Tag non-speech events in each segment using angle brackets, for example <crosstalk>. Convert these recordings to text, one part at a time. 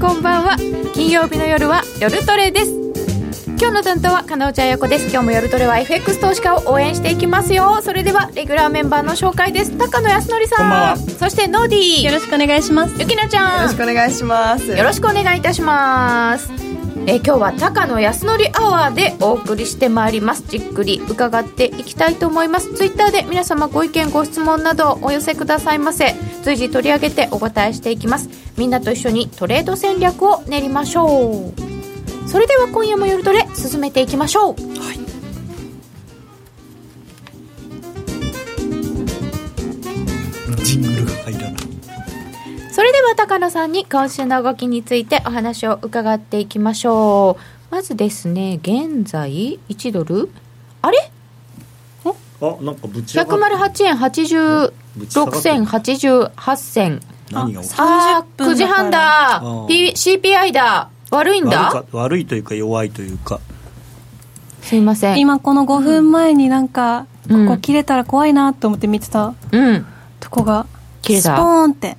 こんばんは。金曜日の夜は夜トレです。今日の担当は金内彩子です。今日も夜トレは FX 投資家を応援していきますよ。それではレギュラーメンバーの紹介です。高野康則さん。そしてノーディー。よろしくお願いします。ゆきなちゃん。よろしくお願いします。よろしくお願いいたします。えー、今日は高野康則アワーでお送りしてまいります。じっくり伺っていきたいと思います。ツイッターで皆様ご意見ご質問などお寄せくださいませ。随時取り上げてお答えしていきますみんなと一緒にトレード戦略を練りましょう。それでは今夜も夜トレ進めていきましょう、はい。ジングルが入らない。それでは高野さんに今週の動きについてお話を伺っていきましょう。まずですね現在1ドル？あれ？あなんかぶち上がっ108円86銭88銭何が起きあー9時半だ。P CPI だ。悪いんだ？か悪いというか弱いというか。すいません。今この5分前になんか、うん。ここ切れたら怖いなと思って見てた。うん。とこが切れた。スポーンって。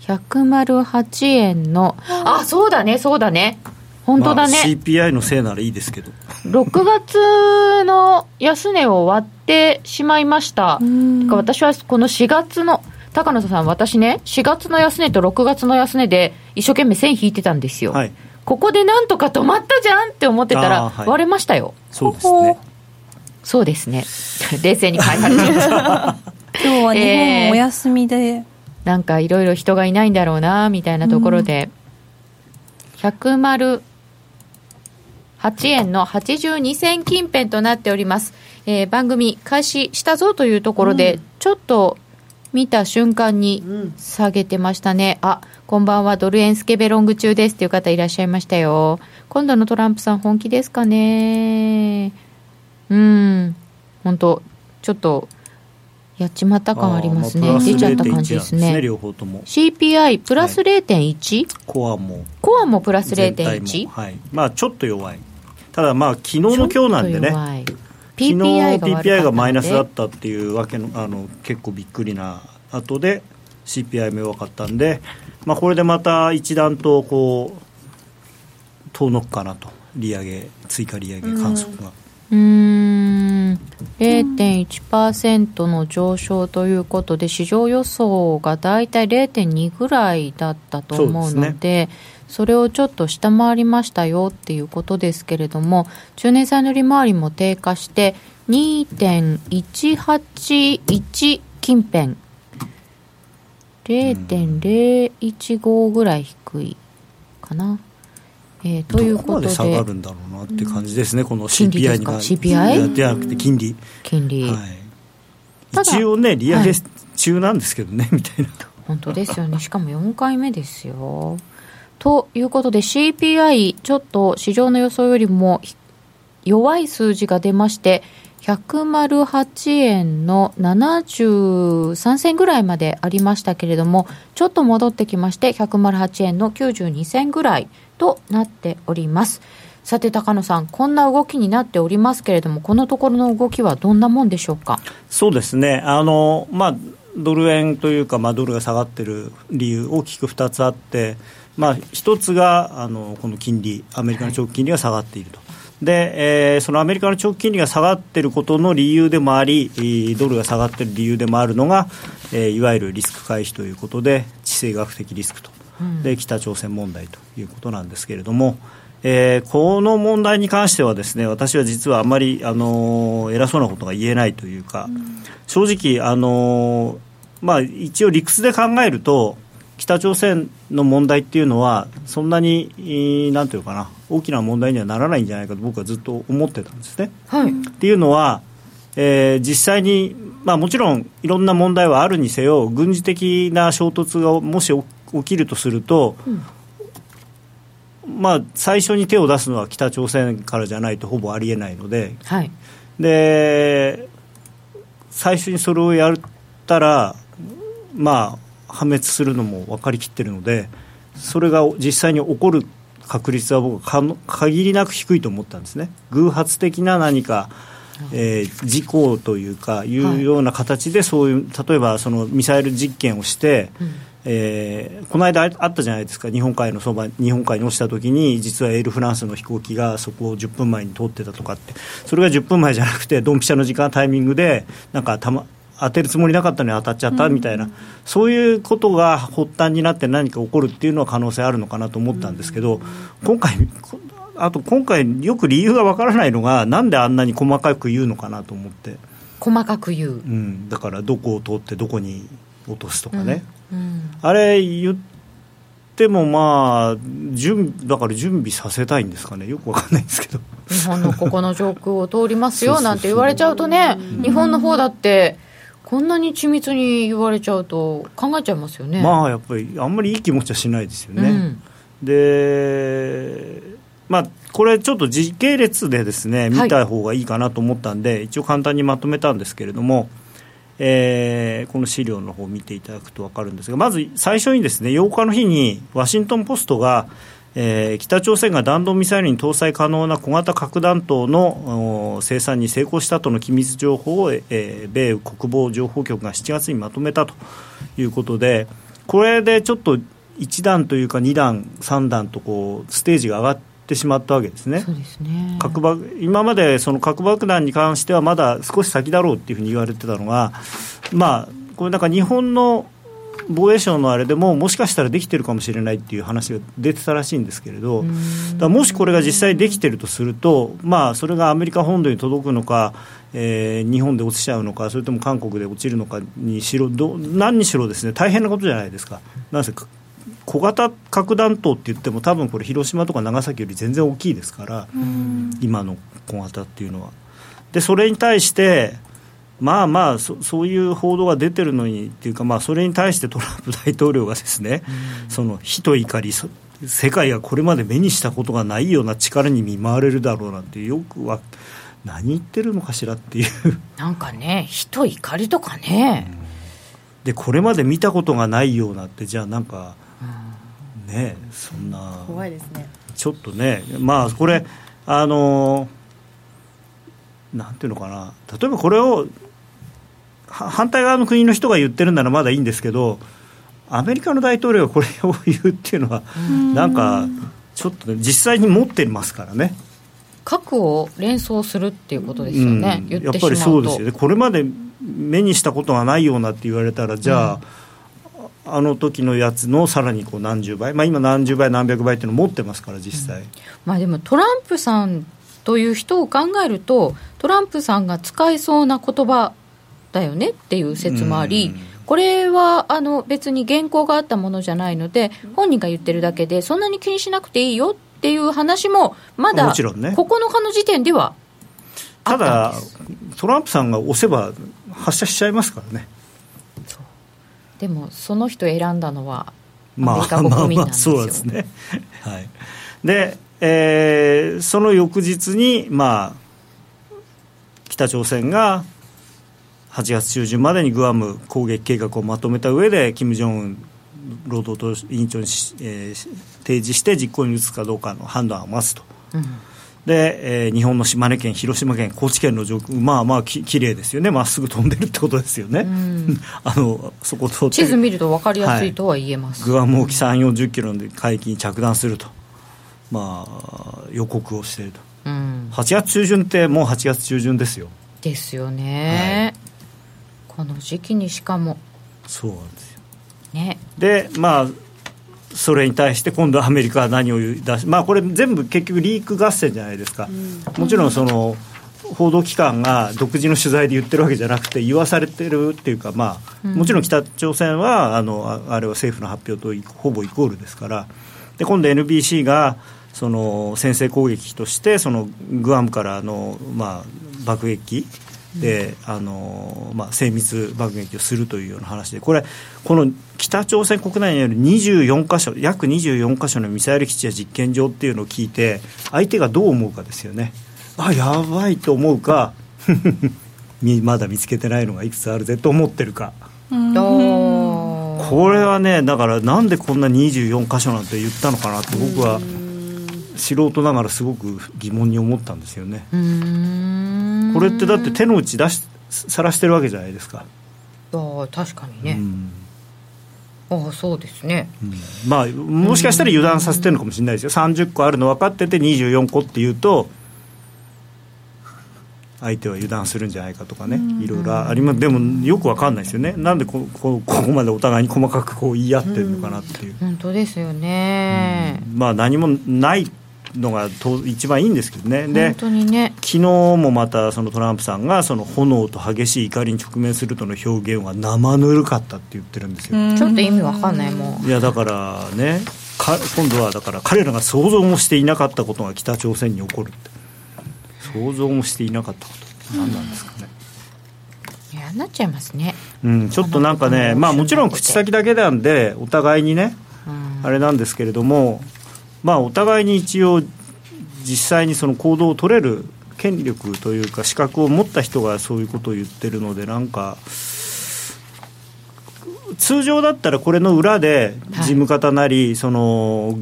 108円の。あそうだねそうだね。本当だね、まあ CPI のせいならいいですけど。6月の安値を割ってしまいました。ん。てか私はこの4月の高野さん私ね4月の安値と6月の安値で一生懸命線引いてたんですよ、はい。ここでなんとか止まったじゃんって思ってたら割れましたよ、そうですね。そうですね。冷静に返されてる今日は日本お休みで、なんかいろいろ人がいないんだろうなみたいなところで、108円の82銭近辺となっております、えー番組開始したぞというところで、ちょっと見た瞬間に下げてましたね、あこんばんは。ドル円スケベロング中ですっていう方いらっしゃいましたよ。今度のトランプさん本気ですかね。うん。本当ちょっとやっちまった感ありますね。出ちゃった感じです0.1なんね。両方とも。CPI プラス0.1、コアも。コアもプラス全体0.1も。はい。まあちょっと弱い。ただまあ昨日の今日なんでね。ね昨日 PPI がマイナスだったっていうわけのあの結構びっくりな後で CPI も弱かったんで、まあ、これでまた一段とこう遠のくかなと。利上げ追加利上げ観測が、うーん。0.1%の上昇ということで市場予想がだいたい0.2ぐらいだったと思うのでそそれをちょっと下回りましたよっていうことですけれども中年債の利回りも低下して2.181近辺0.015ぐらい低いかな、えーというどこまでことで下がるんだろうなって感じですね、この金利です CPI かが CPI？ではなくて金利、金利、はい、ただ一応ね利上げはい。中なんですけどね、みたいな。本当ですよね。しかも4回目ですよということで CPI ちょっと市場の予想よりも弱い数字が出まして108円の73銭ぐらいまでありましたけれどもちょっと戻ってきまして108円の92銭ぐらいとなっております。さて高野さんこんな動きになっておりますけれどもこのところの動きはどんなもんでしょうか？そうですね、あのまあ、ドル円というか、まあ、ドルが下がっている理由、大きく2つあって、まあ、1つがあのこの金利、アメリカの長期金利が下がっていると。で、えーそのアメリカの長期金利が下がっていることの理由でもあり、えードルが下がっている理由でもあるのが、えーいわゆるリスク回避ということで、地政学的リスクと、で北朝鮮問題ということなんですけれども、えーこの問題に関してはですね私は実はあまり、あのー偉そうなことが言えないというか、正直、あのーまあ、一応理屈で考えると北朝鮮の問題っていうのはそんなに、えーなんていうかな大きな問題にはならないんじゃないかと僕はずっと思ってたんですね。はい。っていうのは、えー実際に、まあ、もちろんいろんな問題はあるにせよ軍事的な衝突がもし起きるとすると、まあ、最初に手を出すのは北朝鮮からじゃないとほぼありえないのではい。で最初にそれをやったら、まあ、破滅するのも分かりきってるのでそれが実際に起こる確率は僕は限りなく低いと思ったんですね。偶発的な何か、えー事故というかいうような形でそういう例えばそのミサイル実験をして、えー、この間あったじゃないですか、日本海のそば、日本海に落ちたときに、実はエールフランスの飛行機がそこを10分前に通ってたとかって、それが10分前じゃなくて、ドンピシャの時間、タイミングで、なんかたま、当てるつもりなかったのに当たっちゃったみたいな、うん、そういうことが発端になって何か起こるっていうのは可能性あるのかなと思ったんですけど、うん、今回、あと今回、よく理由がわからないのが、なんであんなに細かく言うのかなと思って。細かく言う、うん、だからどこを通ってどこに落とすとかね、あれ言ってもまあ準だから準備させたいんですかね。よくわかんないんですけど。日本のここの上空を通りますよなんて言われちゃうとね日本の方だってこんなに緻密に言われちゃうと考えちゃいますよね。まあやっぱりあんまりいい気持ちはしないですよね、うん、でまあこれちょっと時系列でですね見た方がいいかなと思ったんで、はい、一応簡単にまとめたんですけれどもえー、この資料の方を見ていただくと分かるんですがまず最初にですね8日の日にワシントン・ポストが、えー、北朝鮮が弾道ミサイルに搭載可能な小型核弾頭の生産に成功したとの機密情報を、えー、米国防情報局が7月にまとめたということでこれでちょっと1段というか2段、3段とこうステージが上がってしまったわけですね。すね核爆今までその核爆弾に関してはまだ少し先だろうっていうふうに言われてたのが、まあ、これなんか日本の防衛省のあれでももしかしたらできてるかもしれないっていう話が出てたらしいんですけれどだもしこれが実際できてるとすると、まあ、それがアメリカ本土に届くのか、えー、日本で落ちちゃうのかそれとも韓国で落ちるのかにしろど何にしろですね大変なことじゃないですか。なんせ小型核弾頭って言っても多分これ広島とか長崎より全然大きいですから今の小型っていうのは。でそれに対してまあまあそ <laughs> そういう報道が出てるのにっていうか、まあ、それに対してトランプ大統領がですね、その火と怒り世界がこれまで目にしたことがないような力に見舞われるだろうなんてよくは何言ってるのかしらっていう。なんかね火と怒りとかね、うん、でこれまで見たことがないようなってじゃあなんかねそんな怖いですね。ちょっとねまあこれあのなんていうのかな。例えばこれを反対側の国の人が言ってるならまだいいんですけどアメリカの大統領がこれを言うっていうのはなんかちょっとね実際に持ってますからね。核を連想するっていうことですよね、うん、やっぱりそうですよね。これまで目にしたことがないようなって言われたらじゃあ、うん。あの時のやつのさらにこう何十倍、まあ、今何十倍何百倍っていうのを持ってますから実際、うん、まあ、でもトランプさんという人を考えるとトランプさんが使いそうな言葉だよねっていう説もあり、これはあの別に原稿があったものじゃないので本人が言ってるだけでそんなに気にしなくていいよっていう話もまだ9日の時点ではただトランプさんが押せば発射しちゃいますからね。でもその人選んだのはアメリカ国民なんですよ、まあ、まあまあそうですね、はい、で、えー、その翌日に、まあ、北朝鮮が8月中旬までにグアム攻撃計画をまとめた上で金正恩労働党委員長に、えー、提示して実行に移すかどうかの判断を待つと。うん。で、えー、日本の島根県、広島県、高知県の上空、まあまあききれいですよね、まっすぐ飛んでるってことですよね、<laughs> あのそこ通地図見ると分かりやすいとは言えます、はい、グアム沖3、40キロの海域に着弾すると、まあ、予告をしていると、うん、8月中旬って、もう8月中旬ですよ。ですよね、はい、この時期にしかも。そうなんですよ。ね、でまあそれに対して今度アメリカは何を出し、まあ、これ全部結局リーク合戦じゃないですか、もちろんその報道機関が独自の取材で言ってるわけじゃなくて言わされてるっていうか、まあ、もちろん北朝鮮はあのあれは政府の発表とほぼイコールですから。で今度 NBC がその先制攻撃としてそのグアムからの、まあ、爆撃で、あのまあ、精密爆撃をするというような話でこれこの北朝鮮国内にある24か所約24か所のミサイル基地や実験場っていうのを聞いて相手がどう思うかですよね。あやばいと思うか <laughs> まだ見つけてないのがいくつあるぜと思ってるか。これはねだからなんでこんな24か所なんて言ったのかなって僕は素人ながらすごく疑問に思ったんですよね。これってだって手の内出しさらしてるわけじゃないですか。あ確かにね、ああそうですね、うん、まあもしかしたら油断させてるのかもしれないですよ。30個あるの分かってて24個っていうと相手は油断するんじゃないかとかね、いろいろあります。でもよく分かんないですよね。なんでここここまでお互いに細かくこう言い合ってるのかなっていう、本当ですよね、まあ何もないのがと一番いいんですけどね。で本当にね。昨日もまたそのトランプさんがその炎と激しい怒りに直面するとの表現は生ぬるかったって言ってるんですよ、ちょっと意味わかんないもん。いやだからねか今度はだから彼らが想像もしていなかったことが北朝鮮に起こるって。想像もしていなかったこと。何なんですかね、嫌になっちゃいますね。うん、ちょっとなんかねまあもちろん口先だけなんでお互いにねうん。あれなんですけれどもまあお互いに一応実際にその行動を取れる権力というか資格を持った人がそういうことを言ってるのでなんか通常だったらこれの裏で事務方なり、その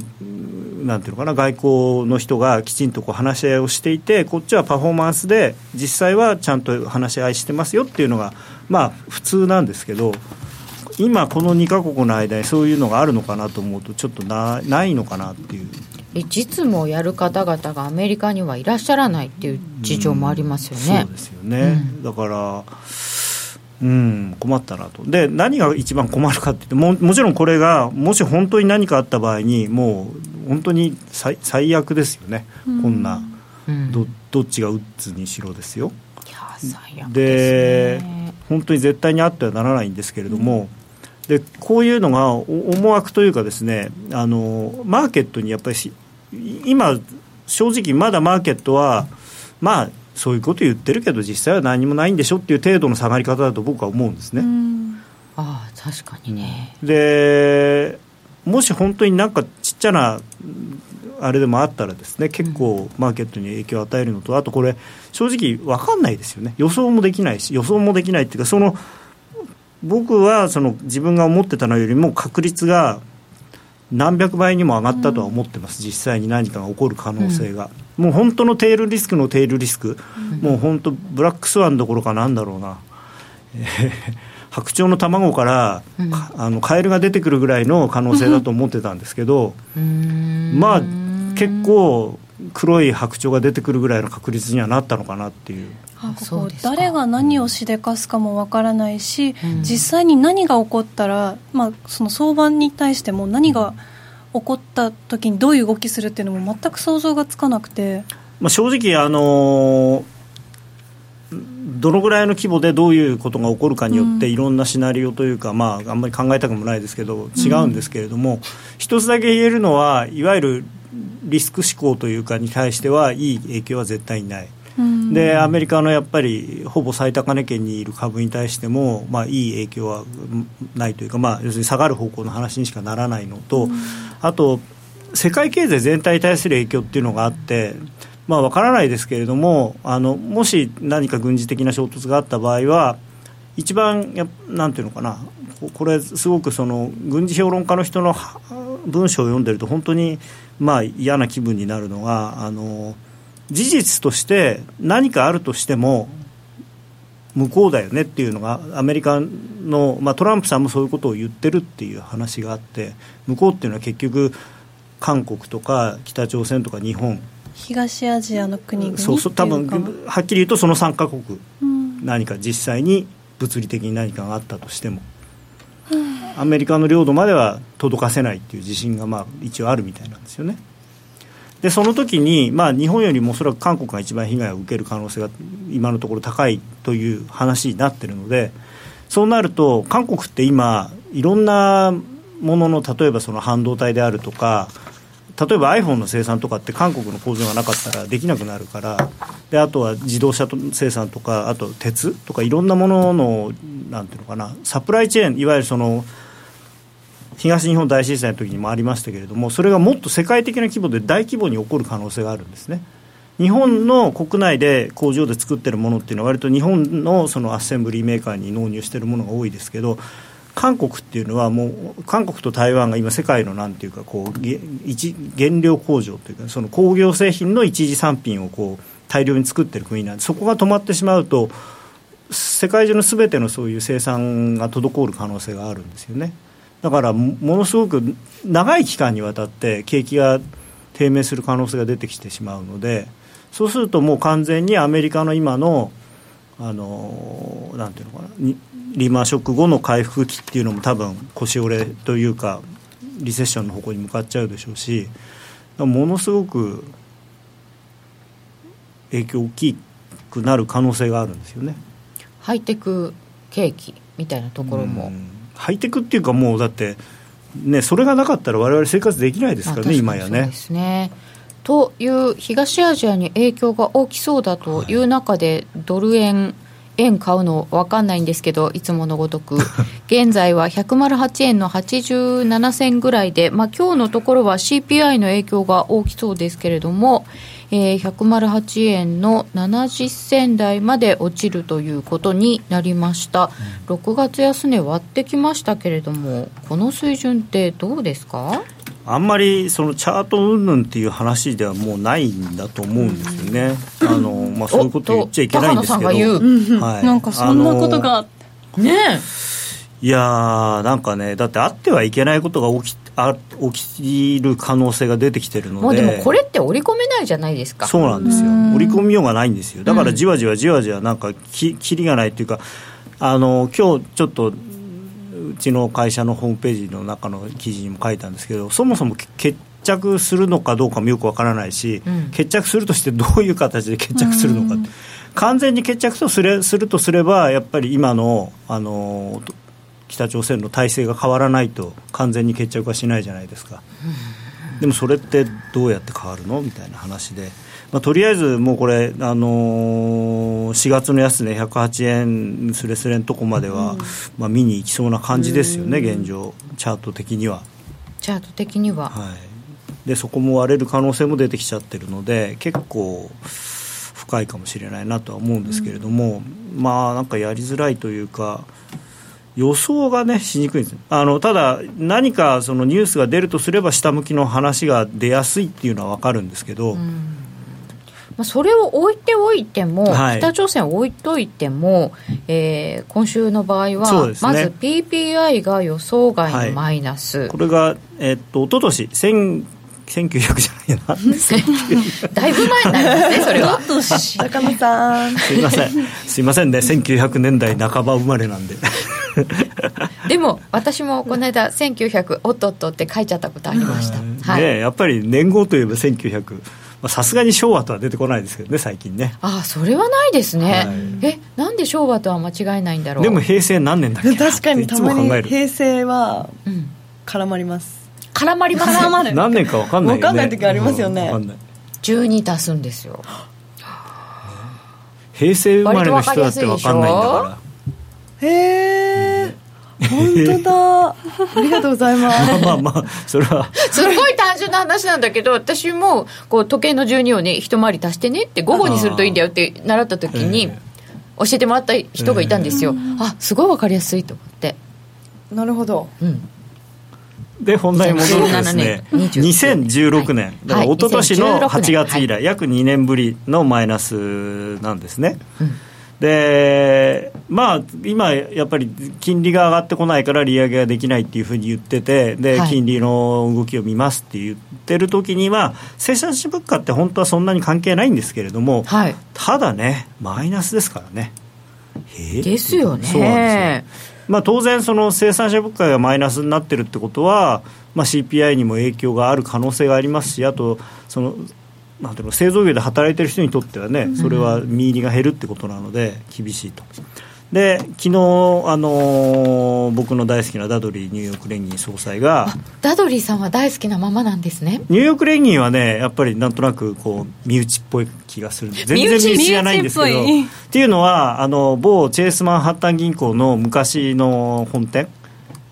なんていうのかな外交の人がきちんとこう話し合いをしていてこっちはパフォーマンスで実際はちゃんと話し合いしてますよっていうのがまあ普通なんですけど今この2か国の間にそういうのがあるのかなと思うとちょっとなないのかなっていう。え実務をやる方々がアメリカにはいらっしゃらないっていう事情もありますよね。そうですよね、だからうん困ったなと。で何が一番困るかって言ってももちろんこれがもし本当に何かあった場合にもう本当に最最悪ですよね、こんなうん。どどっちが打つにしろですよ。いや最悪でね。本当に絶対にあってはならないんですけれども、でこういうのがお思惑というかですねあのマーケットにやっぱりし今正直まだマーケットはまあそういうこと言ってるけど実際は何もないんでしょっていう程度の下がり方だと僕は思うんですね。ああ確かにね、でもし本当になんかちっちゃなあれでもあったらですね結構マーケットに影響を与えるのとあとこれ正直分かんないですよね。予想もできないし予想もできないっていうかその僕はその自分が思ってたのよりも確率が何百倍にも上がったとは思ってます、実際に何かが起こる可能性が、もう本当のテールリスクのテールリスク、もう本当ブラックスワンどころかなんだろうな、え <laughs> ー白鳥の卵から、あのカエルが出てくるぐらいの可能性だと思ってたんですけど、まあ結構黒い白鳥が出てくるぐらいの確率にはなったのかなっていう。こうそうですか。誰が何をしでかすかもわからないし、うん。実際に何が起こったら、まあ、その相場に対しても何が起こった時にどういう動きするっていうのも全く想像がつかなくて。まあ、正直、あのどのぐらいの規模でどういうことが起こるかによって、うん。いろんなシナリオというか、まあ、あんまり考えたくもないですけど違うんですけれども、一つだけ言えるのはいわゆるリスク思考というかに対してはいい影響は絶対にない。うんでアメリカのやっぱりほぼ最高値圏にいる株に対しても、まあ、いい影響はうんないというか、まあ、要するに下がる方向の話にしかならないのと、あと世界経済全体に対する影響っていうのがあって、まあ、分からないですけれどもあのもし何か軍事的な衝突があった場合は一番やなんていうのかなここれすごくその軍事評論家の人のは文章を読んでると本当にまあ嫌な気分になるのがあの事実として何かあるとしても向こうだよねっていうのがアメリカの、まあ、トランプさんもそういうことを言ってるっていう話があって向こうっていうのは結局韓国とか北朝鮮とか日本。東アジアの国々そうそう多分はっきり言うとその3カ国。うん。何か実際に物理的に何かがあったとしてもアメリカの領土までは届かせないっていう自信がまあ一応あるみたいなんですよね。でその時に、まあ、日本よりもおそらく韓国が一番被害を受ける可能性が今のところ高いという話になってるのでそうなると韓国って今いろんなものの例えばその半導体であるとか例えば iPhone の生産とかって韓国の工場がなかったらできなくなるからであとは自動車生産とかあと鉄とかいろんなもののなんていうのかなサプライチェーンいわゆるその東日本大震災の時にもありましたけれどもそれがもっと世界的な規模で大規模に起こる可能性があるんですね。日本の国内で工場で作ってるものっていうのは割と日本のそのアッセンブリーメーカーに納入してるものが多いですけど韓国っていうのはもう韓国と台湾が今世界のなんていうかこう一原料工場というかその工業製品の一次産品をこう大量に作ってる国なんでそこが止まってしまうと世界中のすべてのそういう生産が滞る可能性があるんですよね。だからものすごく長い期間にわたって景気が低迷する可能性が出てきてしまうのでそうするともう完全にアメリカの今のあのなんていうのかなリーマンショック後の回復期っていうのも多分腰折れというかリセッションの方向に向かっちゃうでしょうしものすごく影響大きくなる可能性があるんですよね。ハイテク景気みたいなところも。ハイテクっていうかもうだってねそれがなかったら我々生活できないですからね今やね。ね。という東アジアに影響が大きそうだという中で、ドル円円買うの分かんないんですけどいつものごとく <laughs> 現在は108円の87銭ぐらいで、まあ今日のところは CPI の影響が大きそうですけれども、えー、108円の70銭台まで落ちるということになりました、うん、6月安値割ってきましたけれどもこの水準ってどうですか？あんまりそのチャート云々っていう話ではもうないんだと思うんですよね、うん、あのまあ、そういうこと言っちゃいけないんですけど、はい、なんかそんなことがねいやーなんかねだってあってはいけないことが起きあ起きる可能性が出てきてるので。もうでもこれって織り込めないじゃないですか。そうなんですよ。織り込みようがないんですよ。だからじわじわじわじわなんかききりがないっていうかあの今日ちょっとうちの会社のホームページの中の記事にも書いたんですけどそもそも決着するのかどうかもよくわからないし、うん、決着するとしてどういう形で <laughs> 決着するのかって。完全に決着とすれするとすればやっぱり今のあの北朝鮮の体制が変わらないと完全に決着はしないじゃないですか、でもそれってどうやって変わるのみたいな話で、まあ、とりあえずもうこれ、あのー、4月の安値、ね、108円すれすれのとこまでは、まあ、見に行きそうな感じですよね、現状、チャート的には。チャート的には、はい、でそこも割れる可能性も出てきちゃってるので結構深いかもしれないなとは思うんですけれども、まあなんかやりづらいというか。予想がねしにくいんですあのただ何かそのニュースが出るとすれば下向きの話が出やすいっていうのは分かるんですけど、まあ、それを置いておいても、はい、北朝鮮を置いといても、えー、今週の場合は、ね、まず PPI が予想外のマイナス、はい、これが、えー、っと一昨年1900じゃないな。だいぶ前になりますねそれは。高野さんすいません。すいませんね。1900年代半ば生まれなんで。でも私もこの間1900おっとっとって書いちゃったことありました、はい、ねやっぱり年号といえば1900さすがに昭和とは出てこないですけどね最近ね。ああそれはないですね、はい、えなんで昭和とは間違いないんだろう。でも平成何年だっけ確かにたまに平成は絡まります、絡まります。絡まる。何年か分かんないよ、ね、分かんない時ありますよね、うん、12足すんですよ。平成生まれの人だって分かんないんだから。へえ本当だ。ありがとうございます。<laughs> まあまあまあそれは。すごい単純な話なんだけど私もこう時計の12をね一回り足してねって午後にするといいんだよって習った時に教えてもらった人がいたんですよ、あすごい分かりやすいと思って。なるほど、うんで本題に戻るとですね。2016年だから一昨年の8月以来、約2年ぶりのマイナスなんですね、でまあ今やっぱり金利が上がってこないから利上げができないっていうふうに言っててで、金利の動きを見ますって言ってる時には生産者物価って本当はそんなに関係ないんですけれども、はい、ただねマイナスですからね。ですよね。そうなんですよまあ、当然、その生産者物価がマイナスになってるってことは、まあ、CPI にも影響がある可能性がありますし、あとそのなんていうの製造業で働いてる人にとってはね、それは身入りが減るってことなので、厳しいと。で昨日あのー、僕の大好きなダドリーニューヨーク連銀総裁がダドリーさんは大好きなままなんですね。ニューヨーク連銀はねやっぱりなんとなくこう身内っぽい気がする全然身内じゃないんですけどっていうのはあの某チェイスマンハッタン銀行の昔の本店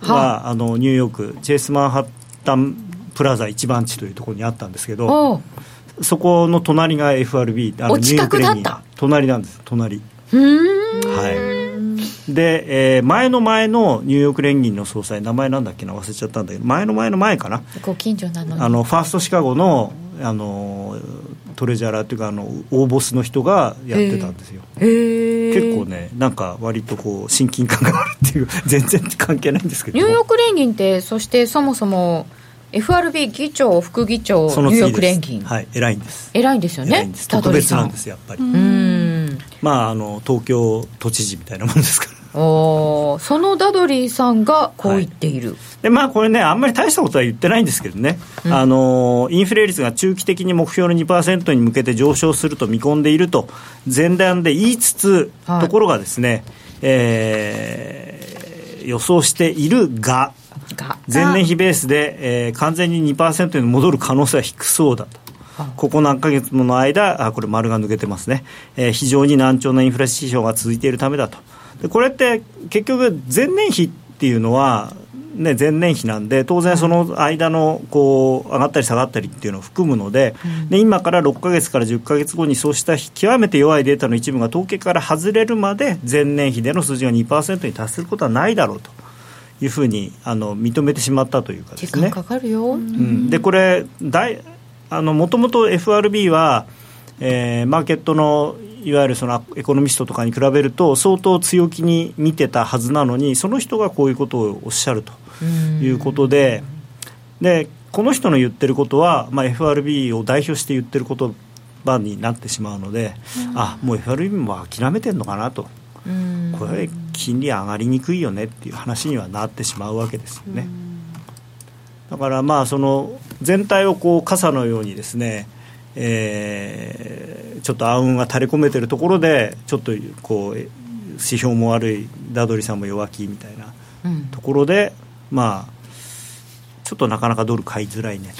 はあ。のニューヨークチェイスマンハッタンプラザ一番地というところにあったんですけどそこの隣が FRB あのニューヨーク連銀隣なんです。隣。はいで、えー、前の前のニューヨーク連銀の総裁名前なんだっけな忘れちゃったんだけど前の前の前かな？ご近所なのあのファーストシカゴのあの取トレジャラーというかあの大ボスの人がやってたんですよ。結構ねなんか割とこう親近感があるっていう <laughs> 全然関係ないんですけど。ニューヨーク連銀ってそしてそもそも FRB 議長副議長ニューヨーク連銀。はい偉いんです。偉いんですよね特別なんですやっぱり。うん。まああの東京都知事みたいなもんですからおそのダドリーさんがこう言っている、はい、でまあ、これね、あんまり大したことは言ってないんですけどね、うん、あのインフレ率が中期的に目標の2%に向けて上昇すると見込んでいると、前段で言いつつ、はい、ところがですね、えー、予想しているが、前年比ベースで、えー、完全に2%に戻る可能性は低そうだと。ここ何ヶ月もの間、あこれ、丸が抜けてますね、えー、非常に難聴なインフレ指標が続いているためだと。でこれって結局、前年比っていうのは、ね、前年比なんで、当然その間のこう上がったり下がったりっていうのを含むので、で今から6か月から10か月後にそうした極めて弱いデータの一部が統計から外れるまで、前年比での数字が2%に達することはないだろうと。いうふうにあの認めてしまったというかですね。かかるよ、うん、でこれ大あのもともと FRB は、えー、マーケットのいわゆるそのエコノミストとかに比べると相当強気に見てたはずなのにその人がこういうことをおっしゃるということででこの人の言ってることは、まあ、FRB を代表して言ってる言葉になってしまうので、あもう FRB も諦めてるのかなと。これ金利上がりにくいよねっていう話にはなってしまうわけですよね。だからまあその全体をこう傘のようにですねえー、ちょっと暗雲が垂れ込めてるところでちょっとこう指標も悪いダドリさんも弱気みたいなところで、うん、まあちょっとなかなかドル買いづらいね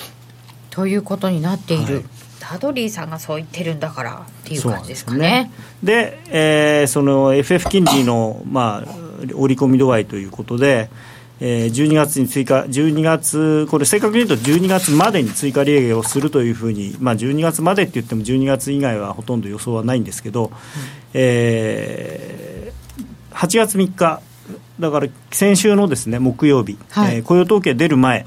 と。ということになっている、はい、ダドリーさんがそう言ってるんだからっていう感じですかね。で、ね、えー、その FF 金利の、まあ、織り込み度合いということで、えー、12月に追加、12月、これ、正確に言うと12月までに追加利上げをするというふうに、まあ、12月までって言っても、12月以外はほとんど予想はないんですけど、うん、えー、8月3日、だから先週のですね木曜日、はい、えー、雇用統計出る前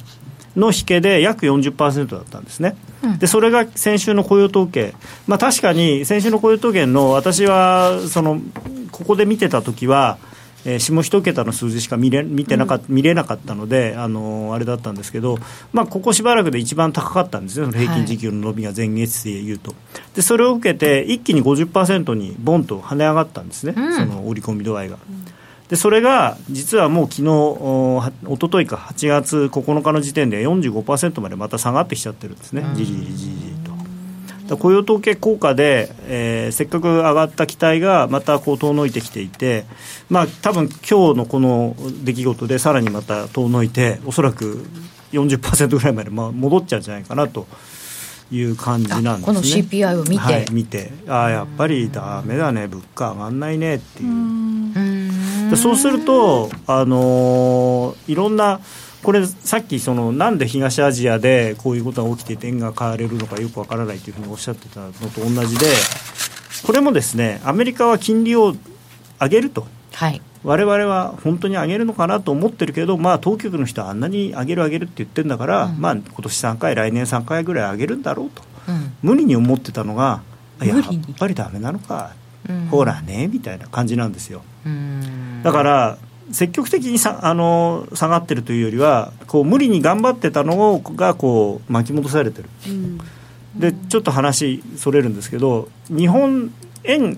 の引けで約40%だったんですね。でそれが先週の雇用統計、まあ、確かに先週の雇用統計の私はそのここで見てた時はえー、下一桁の数字しか見れ見てなか、うん、見れなかったので、あのー、あれだったんですけど、まあ、ここしばらくで一番高かったんですね、平均時給の伸びが前月でいうと、はい、でそれを受けて、一気に50%にボンと跳ね上がったんですね、うん、その織り込み度合いが。でそれが実はもう昨日おおとといか8月9日の時点で45%までまた下がってきちゃってるんですね、じりじりじりと。雇用統計効果で、えー、せっかく上がった期待がまたこう遠のいてきていて、まあ多分今日のこの出来事でさらにまた遠のいて、おそらく40%ぐらいまでまあ戻っちゃうんじゃないかなと。いう感じなんですね。この CPI を見て、はい、見て。ああやっぱりだめだね。物価上がんないね。っていう。そうするとあのー、いろんなこれさっきそのなんで東アジアでこういうことが起きていて円が買われるのかよくわからないというふうにおっしゃってたのと同じでこれもですねアメリカは金利を上げると、はい、我々は本当に上げるのかなと思ってるけど、まあ、当局の人はあんなに上げる上げるって言ってるんだから、うん、まあ今年3回来年3回ぐらい上げるんだろうと、うん、無理に思ってたのがやっぱりだめなのか、うん、ほらねみたいな感じなんですよ。だから積極的にさあの下がってるというよりはこう無理に頑張ってたのがこう巻き戻されてる、うん、でちょっと話それるんですけど日本円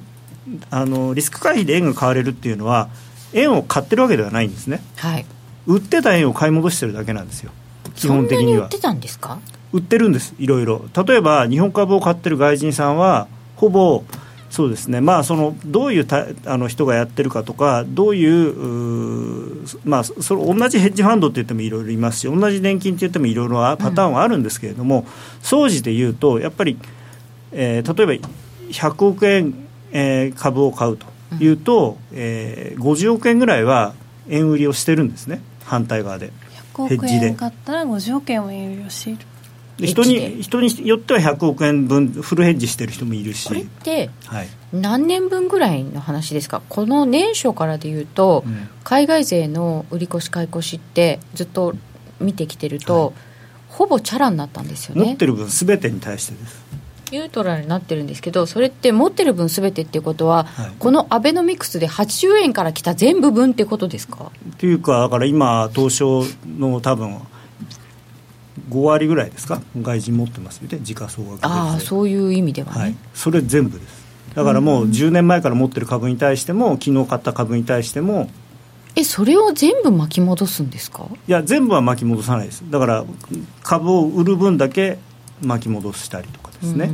あのリスク回避で円が買われるっていうのは円を買ってるわけではないんですね、はい、売ってた円を買い戻してるだけなんですよ。基本的には。売ってたんですか？売ってるんですいろいろ。例えば日本株を買ってる外人さんはほぼそうですね、まあ、そのどういうたあの人がやってるかとか、どういうまあ、それ同じヘッジファンドって言ってもいろいろいますし、同じ年金って言ってもいろいろパターンはあるんですけれども、総じて言うと、やっぱり、えー、例えば100億円、えー、株を買うというと、うん、えー、50億円ぐらいは円売りをしてるんですね、反対側で。100億円買ったら50億円は円売りをしている。人に人によっては100億円分フルヘッジしてる人もいるし。これって何年分ぐらいの話ですか？この年初からでいうと、うん、海外勢の売り越し買い越しってずっと見てきてると、はい、ほぼチャラになったんですよね。持ってる分すべてに対してです。ニュートラルになってるんですけどそれって持ってる分すべてっていうことは、はい、このアベノミクスで80円から来た全部分ってことですか？というかだから今東証の多分5割ぐらいですか？外人持ってますよね。時価総額ああそういう意味ではね、はい、それ全部です。だからもう10年前から持ってる株に対しても昨日買った株に対してもえそれを全部巻き戻すんですか？いや全部は巻き戻さないです。だから株を売る分だけ巻き戻したりとかですね。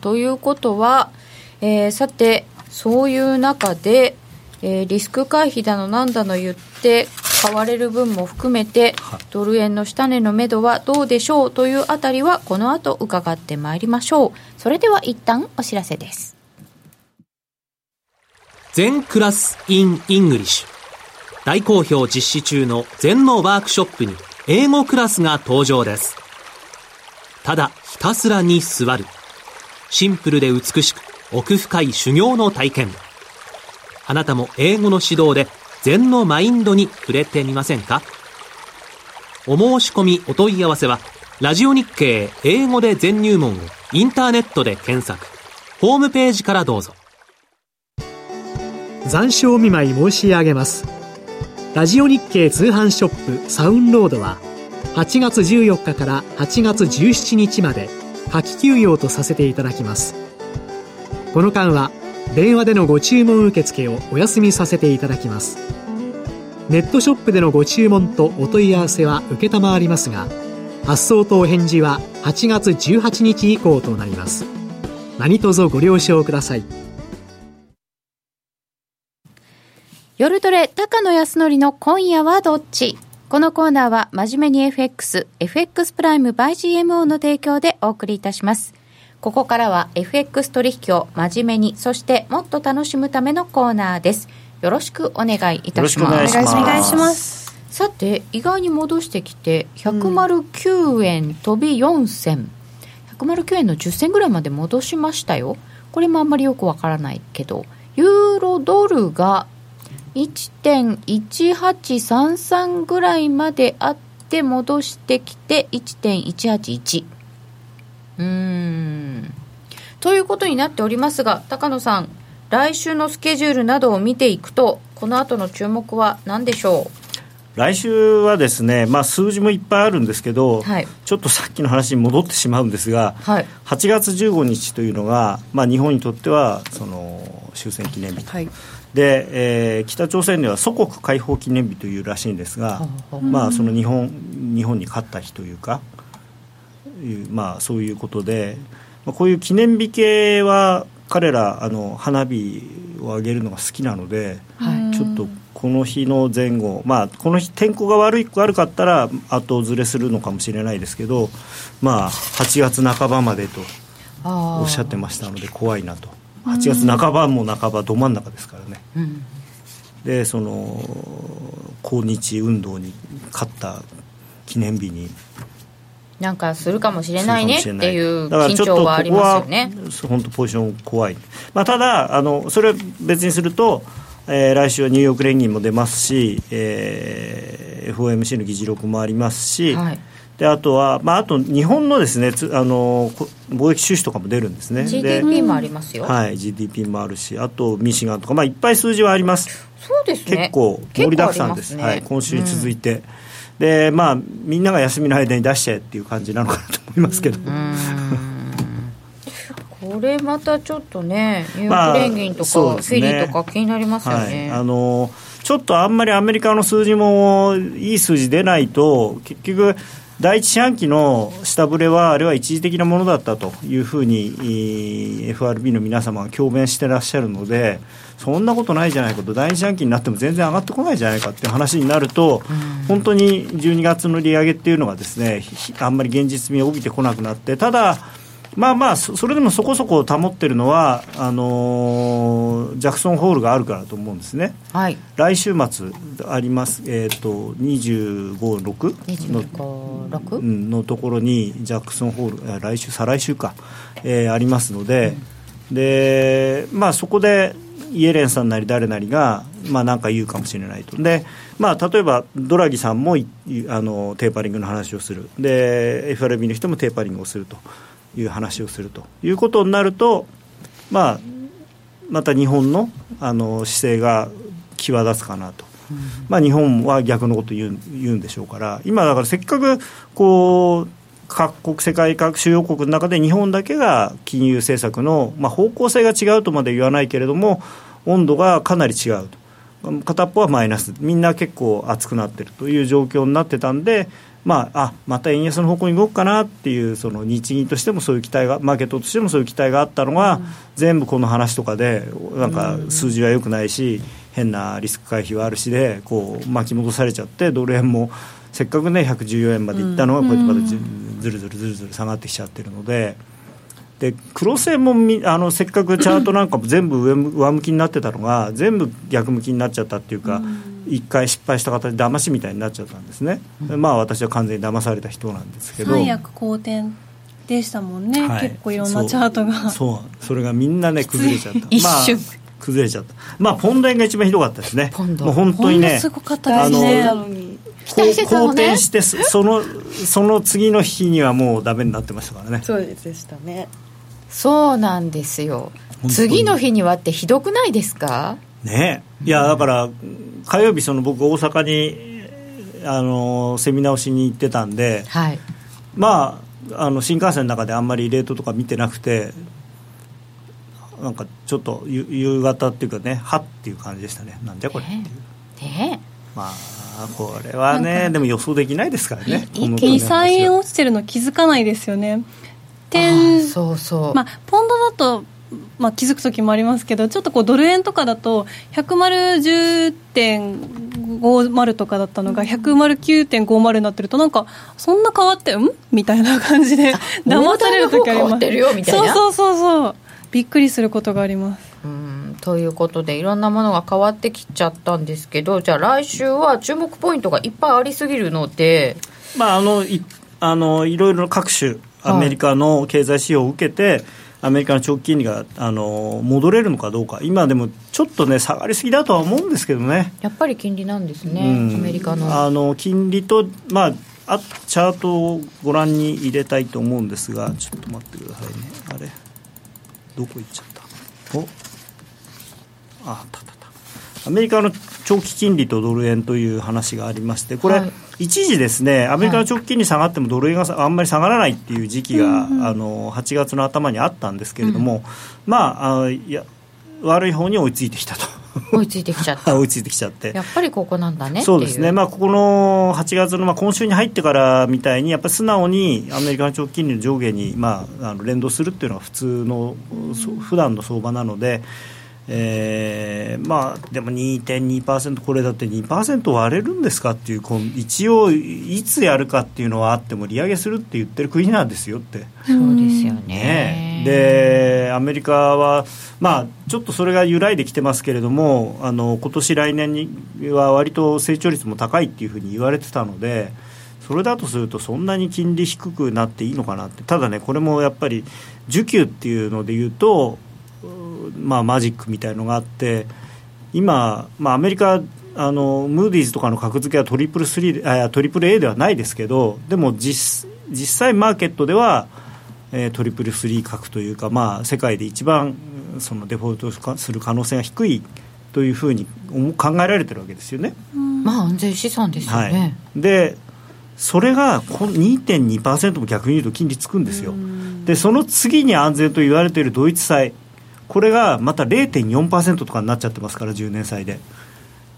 ということは、えー、さてそういう中で、えー、リスク回避だのなんだの言って買われる分も含めてドル円の下値のめどはどうでしょうというあたりはこの後伺ってまいりましょう。それでは一旦お知らせです。禅クラス in English 大好評実施中の禅のワークショップに英語クラスが登場です。ただひたすらに座る。シンプルで美しく奥深い修行の体験。あなたも英語の指導で禅のマインドに触れてみませんか？お申し込みお問い合わせはラジオ日経英語で全入門をインターネットで検索。ホームページからどうぞ。残暑見舞い申し上げます。ラジオ日経通販ショップサウンロードは8月14日から8月17日まで夏季休業とさせていただきます。この間は電話でのご注文受付をお休みさせていただきます。ネットショップでのご注文とお問い合わせは承りますが発送とお返事は8月18日以降となります何卒ご了承ください夜トレ高野康則の今夜はどっち？このコーナーは真面目に FX、FX プライム by GMO の提供でお送りいたします。ここからは FX 取引を真面目に、そしてもっと楽しむためのコーナーです。よろしくお願いいたします。お願いします。さて、意外に戻してきて、109円飛び4銭。109円の10銭ぐらいまで戻しましたよ。これもあんまりよくわからないけど、ユーロドルが1.1833ぐらいまであって戻してきて1.181うんということになっておりますが高野さん来週のスケジュールなどを見ていくとこの後の注目は何でしょう？来週はですね、まあ、数字もいっぱいあるんですけど、はい、ちょっとさっきの話に戻ってしまうんですが、はい、8月15日というのが、まあ、日本にとってはその終戦記念日と。はい。で、えー、北朝鮮では祖国解放記念日というらしいんですが、まあ、その日本日本に勝った日というかまあ、そういうことで、まあ、こういう記念日系は彼らあの花火を上げるのが好きなので、はい、ちょっとこの日の前後、まあ、この日天候が悪い悪かったら後ずれするのかもしれないですけど、まあ、8月半ばまでとおっしゃってましたので怖いなと。8月半ばも半ばど真ん中ですからね、うん、でその抗日運動に勝った記念日になんかするかもしれないねっていう緊張はありますよね。本当ポジション怖い、まあ、ただあのそれは別にするとえー、来週はニューヨーク連銀も出ますし、えー、FOMC の議事録もありますし、はい、であとは、まあ、あと日本のですねつあの貿易収支とかも出るんですね。GDP もありますよ。はい GDP もあるしあとミシガンとか、まあ、いっぱい数字はあります。そうですね。結構盛りだくさんです、ね、はい、今週に続いて、うん、でまあみんなが休みの間に出しちゃえっていう感じなのかなと思いますけど。これまたちょっとねニューヨーク連銀とか、まあね、フィリーとか気になりますよね、はい、あのちょっとあんまりアメリカの数字もいい数字出ないと結局第一四半期の下振れは、あれは一時的なものだったというふうに FRB の皆様が強弁してらっしゃるので、そんなことないじゃないかと、第一四半期になっても全然上がってこないじゃないかっていう話になると、本当に12月の利上げっていうのがですね、あんまり現実味を帯びてこなくなって、ただ、まあまあ、それでもそこそこ保っているのはあのー、ジャクソンホールがあるからと思うんですね、はい、来週末あります、えーと、25、6ののところにジャクソンホール来週、再来週か、えー、ありますので、うん、でまあ、そこでイエレンさんなり誰なりが、まあ、なんか言うかもしれないと、でまあ、例えばドラギさんもあのテーパリングの話をする。で、FRB の人もテーパリングをすると。いう話をすると。いうことになると、まあ、また日本のあの姿勢が際立つかなと。まあ、日本は逆のこと言う言うんでしょうから。今だからせっかくこう各国、世界各主要国の中で日本だけが金融政策の、まあ、方向性が違うとまで言わないけれども、温度がかなり違うと。片っぽはマイナス、みんな結構熱くなってるという状況になってたんで、まあ、あまた円安の方向に動くかなっていう、その日銀としてもそういう期待が、マーケットとしてもそういう期待があったのが、うん、全部この話とかで、なんか数字はよくないし、変なリスク回避はあるしで、こう巻き戻されちゃって、ドル円もせっかくね114円までいったのがこうやってまたずるずるずるずる下がってきちゃってるので。で黒線もみあのせっかくチャートなんかも全部上上向きになってたのが全部逆向きになっちゃったっていうか一、回失敗した形で騙しみたいになっちゃったんですね、うん、まあ私は完全に騙された人なんですけど。最悪好転でしたもんね、はい、結構いろんなチャートが。そうそれがみんなね崩れちゃった。<laughs> 一瞬、まあ崩れちゃった。まあポンド円が一番ひどかったですね。ポンド。もう本当にねすごかったですね。好転して <laughs> そのその次の日にはもうダメになってましたからね。そうでしたね。そうなんですよ。次の日にはってひどくないですか？ね。いやだから火曜日その僕大阪にあのセミナーをしに行ってたんで、はい、まああの新幹線の中であんまりレートとか見てなくてなんかちょっと夕方っていうかねはっていう感じでしたね。なんじゃこれっていう。ね。まあこれはねでも予想できないですからね23円落ちてるの気づかないですよね。点そうそう。まあポンドだとまあ、気づく時もありますけどちょっとこうドル円とかだと110.50とかだったのが109.50になってるとなんかそんな変わってん？みたいな感じで騙される時あります。そうそうそうそう。びっくりすることがあります。うんということでいろんなものが変わってきちゃったんですけどじゃあ来週は注目ポイントがいっぱいありすぎるのでまああのいあのいろいろ各種アメリカの経済指標を受けて、はいアメリカの長期金利があの戻れるのかどうか、今でもちょっとね、下がりすぎだとは思うんですけどね。やっぱり金利なんですね、うん、アメリカの。あの金利と、まあ、あチャートをご覧に入れたいと思うんですが、ちょっと待ってくださいね、あれ、どこ行っちゃった？お？あたたた。アメリカの長期金利とドル円という話がありましてこれ、はい、一時ですねアメリカの長期金利下がってもドル円があんまり下がらないっていう時期が、あの8月の頭にあったんですけれども、うん、まああいや悪い方に追いついてきたと。追いついてきちゃった。<laughs> 追いついてきちゃって。やっぱりここなんだねそうですね、まあ、ここの8月の、まあ、今週に入ってからみたいにやっぱり素直にアメリカの長期金利の上下に、まあ、あの連動するっていうのは普通の、うん、普段の相場なので、えー、まあでも2.2%これだって2%割れるんですかっていう一応いつやるかっていうのはあっても利上げするって言ってる国なんですよって。そうですよね、ね、でアメリカはまあちょっとそれが揺らいできてますけれどもあの今年来年には割と成長率も高いっていうふうに言われてたのでそれだとするとそんなに金利低くなっていいのかなって。ただねこれもやっぱり需給っていうので言うとまあ、マジックみたいのがあって今、まあ、アメリカあのムーディーズとかの格付けはトリプルスリーあトリプル A ではないですけどでも実実際マーケットでは、えー、トリプルスリー格というか、まあ、世界で一番そのデフォルトする可能性が低いというふうに考えられてるわけですよね。まあ安全資産ですよね、はい、でそれが2.2%も逆に言うと金利つくんですよ。でその次に安全と言われているドイツ債これがまた0.4%とかになっちゃってますから、10年債で。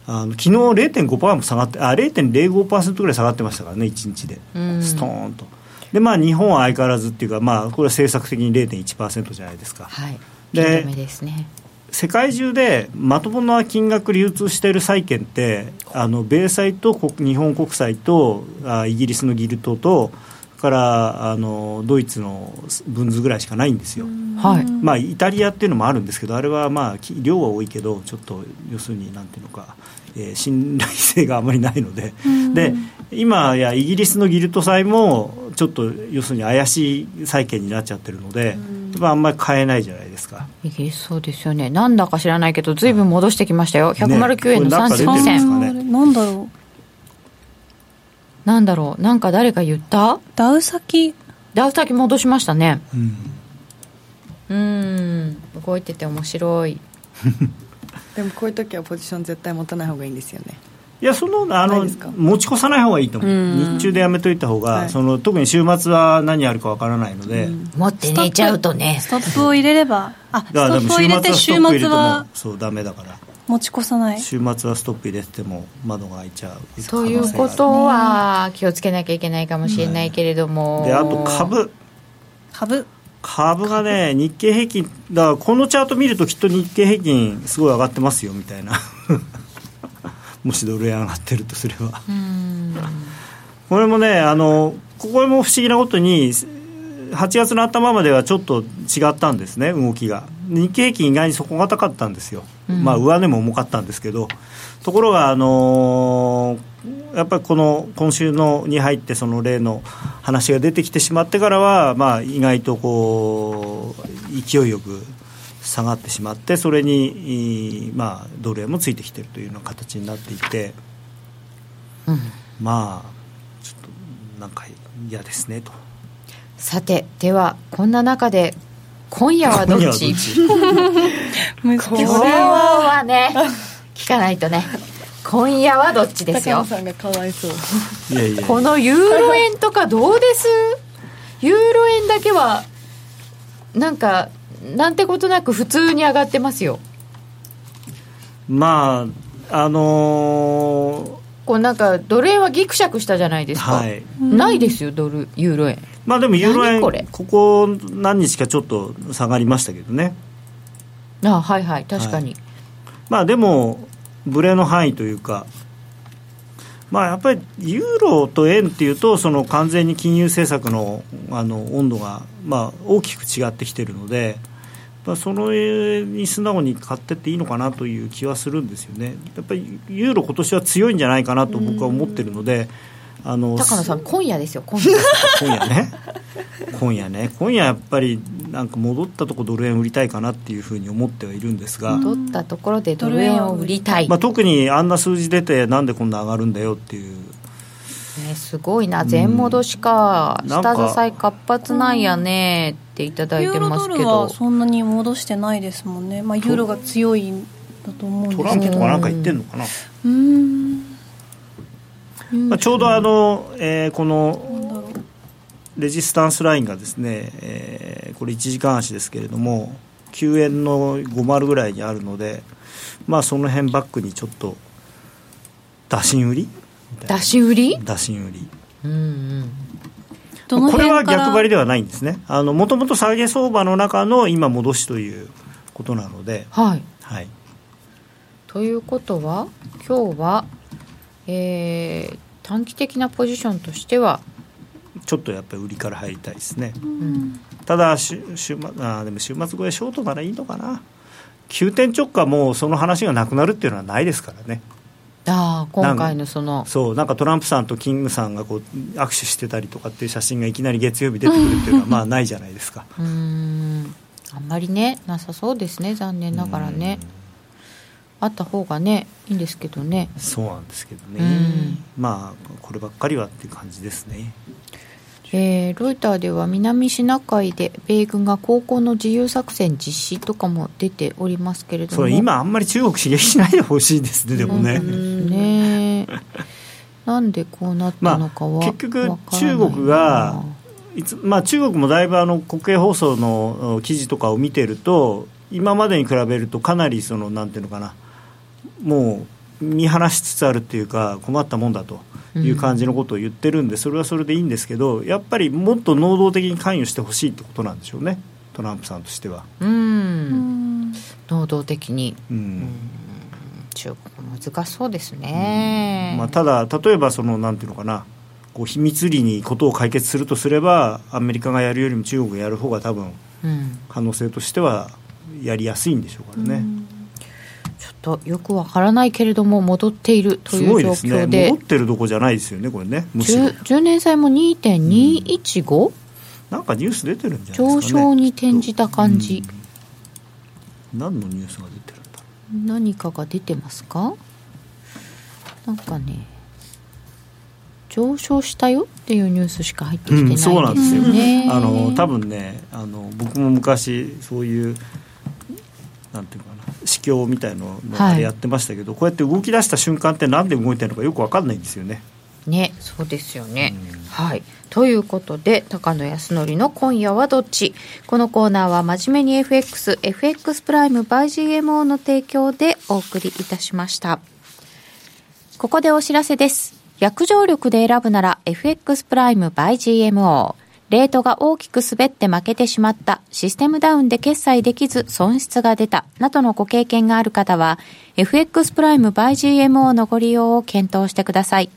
あの昨日0.5%も下がって、あ0.05%ぐらい下がってましたからね、1日で、ストーンと。でまあ、日本は相変わらずっていうか、まあ、これは政策的に0.1%じゃないですか。はい、でですね世界中でまともな金額流通している債券ってあの米債と日本国債とあイギリスのギルトとからあのドイツの分図ぐらいしかないんですよ、はい。まあ、イタリアっていうのもあるんですけどあれはまあ量は多いけどちょっと要するになんていうのか、えー、信頼性があまりないので。で今やイギリスのギルト債もちょっと要するに怪しい債券になっちゃってるのでまあ、あんまり買えないじゃないですか。イギリスそうですよね。なんだか知らないけどずいぶん戻してきましたよ。109円のこれなんか出てるん30です銭、かね。なんだろうなんだろうなんか誰か言った？ダウ先？ダウ先戻しましたね。うん。ん。動いてて面白い。<laughs> でもこういう時はポジション絶対持たない方がいいんですよね。いやそのあの持ち越さない方がいいと思う。うん。日中でやめといた方が、はい。その特に週末は何やるかわからないので、持って寝ちゃうとね。ストップを入れればあストップを入れて週末はそうダメだから持ち越さない？週末はストップ入れてても窓が開いちゃうということは気をつけなきゃいけないかもしれないけれども、であと株。株？株がね日経平均だからこのチャート見るときっと日経平均すごい上がってますよみたいな。<laughs> もしドル円上がってるとすれば。うん。これもねあのここも不思議なことに8月の頭まではちょっと違ったんですね動きが日経平均意外に底堅かったんですよ、うん。まあ上値も重かったんですけど。ところがあのーやっぱりこの今週のに入ってその例の話が出てきてしまってからは、まあ、意外とこう勢いよく下がってしまってそれに、いまあ、ドル円もついてきているというような形になっていて、うん。まあちょっとなんか嫌ですねと。さてではこんな中で今夜はどっち？難 <laughs> これはね聞かないとね。今夜はどっちですよ。高野さんがかわいそう。いやいや。このユーロ円とかどうです？ユーロ円だけはなんかなんてことなく普通に上がってますよ。まああのこうなんかドル円はギクシャクしたじゃないですか、はい。ないですよドルユーロ円。ーまあでもユーロ円何これ？ここ何日かちょっと下がりましたけどね。あはいはい確かに、まあでもブレの範囲というかまあやっぱりユーロと円っていうとその完全に金融政策のあの温度がまあ大きく違ってきてるのでまあそのに素直に買ってっていいのかなという気はするんですよね。やっぱりユーロ今年は強いんじゃないかなと僕は思ってるのであの高野さん今夜ですよ今夜。今夜ね。今夜ね。今夜やっぱりなんか戻ったとこドル円売りたいかなっていうふうに思ってはいるんですが、取ったところでドル円を売りたい、まあ、特にあんな数字出てなんでこんな上がるんだよっていう。ね、すごいな。全戻しか、なんか下支え活発なんやねっていただいてユーロますけど。ドルはそんなに戻してないですもんね、まあ、ユーロが強いんだと思うんですトランけどプとかなんか言ってんのかな、うーんまあ、ちょうどあの、えーこのレジスタンスラインがですね、えーこれ1時間足ですけれども9円の50ぐらいにあるのでまあその辺バックにちょっと打診売り？みたいな出し売り？打診売り。うんうん。これは逆張りではないんですね。もともと下げ相場の中の今戻しということなので、はい。はい、ということは今日は、えー短期的なポジションとしては、ちょっとやっぱり売りから入りたいですね。うん、ただ週週末あーでも週末超えショートならいいのかな。急転直下もうその話がなくなるっていうのはないですからね。ああ今回のそのそうなんかトランプさんとキングさんがこう握手してたりとかっていう写真がいきなり月曜日出てくるっていうのは <laughs> まあないじゃないですか。うーん。あんまりねなさそうですね残念ながらねあった方がねいいんですけどね。そうなんですけどね。うん。まあこればっかりはっていう感じですね。えーロイターでは南シナ海で米軍が航行の自由作戦実施とかも出ておりますけれども。それ今あんまり中国刺激しないでほしいですねでもね、ね。<laughs> なんでこうなったのかは、まあ結局中国がいつまあ、中国もだいぶあの国営放送のお記事とかを見てると今までに比べるとかなりそのなんていうのかなもう見放しつつあるっていうか困ったもんだという感じのことを言ってるんで、それはそれでいいんですけどやっぱりもっと能動的に関与してほしいってことなんでしょうね。トランプさんとしては。ううん。ん能動的に。うん。中国難しそうですね、まあ、ただ、例えばそのなんていうのかな。こう秘密裏にことを解決するとすればアメリカがやるよりも中国がやる方が多分うん、可能性としてはやりやすいんでしょうからね。ちょっとよくわからないけれども戻っているとすいう状ごいですね。況で戻ってるとこじゃないですよねこれねむしろ。10, 10年債も2.215、なんかニュース出てるんじゃない上ですかね昇に転じた感じ、何のニュースが出てるんだ？ろ何かが出てますか？なんかね上昇したよっていうニュースしか入ってきてないですうんそうなんですよね、うあの多分ねあの僕も昔そういうなんていうかな市況みたいのあれやってましたけど、こうやって動き出した瞬間ってなんで動いてるのかよく分かんないんですよね。ねそうですよね、はい。ということで高野康則の今夜はどっち？このコーナーは真面目に FXFX プライム by GMO の提供でお送りいたしました。ここでお知らせです。約定力で選ぶなら FX プライム by GMO レートが大きく滑って負けてしまった、システムダウンで決済できず損失が出た、などのご経験がある方は、FX プライム by GMO のご利用を検討してください。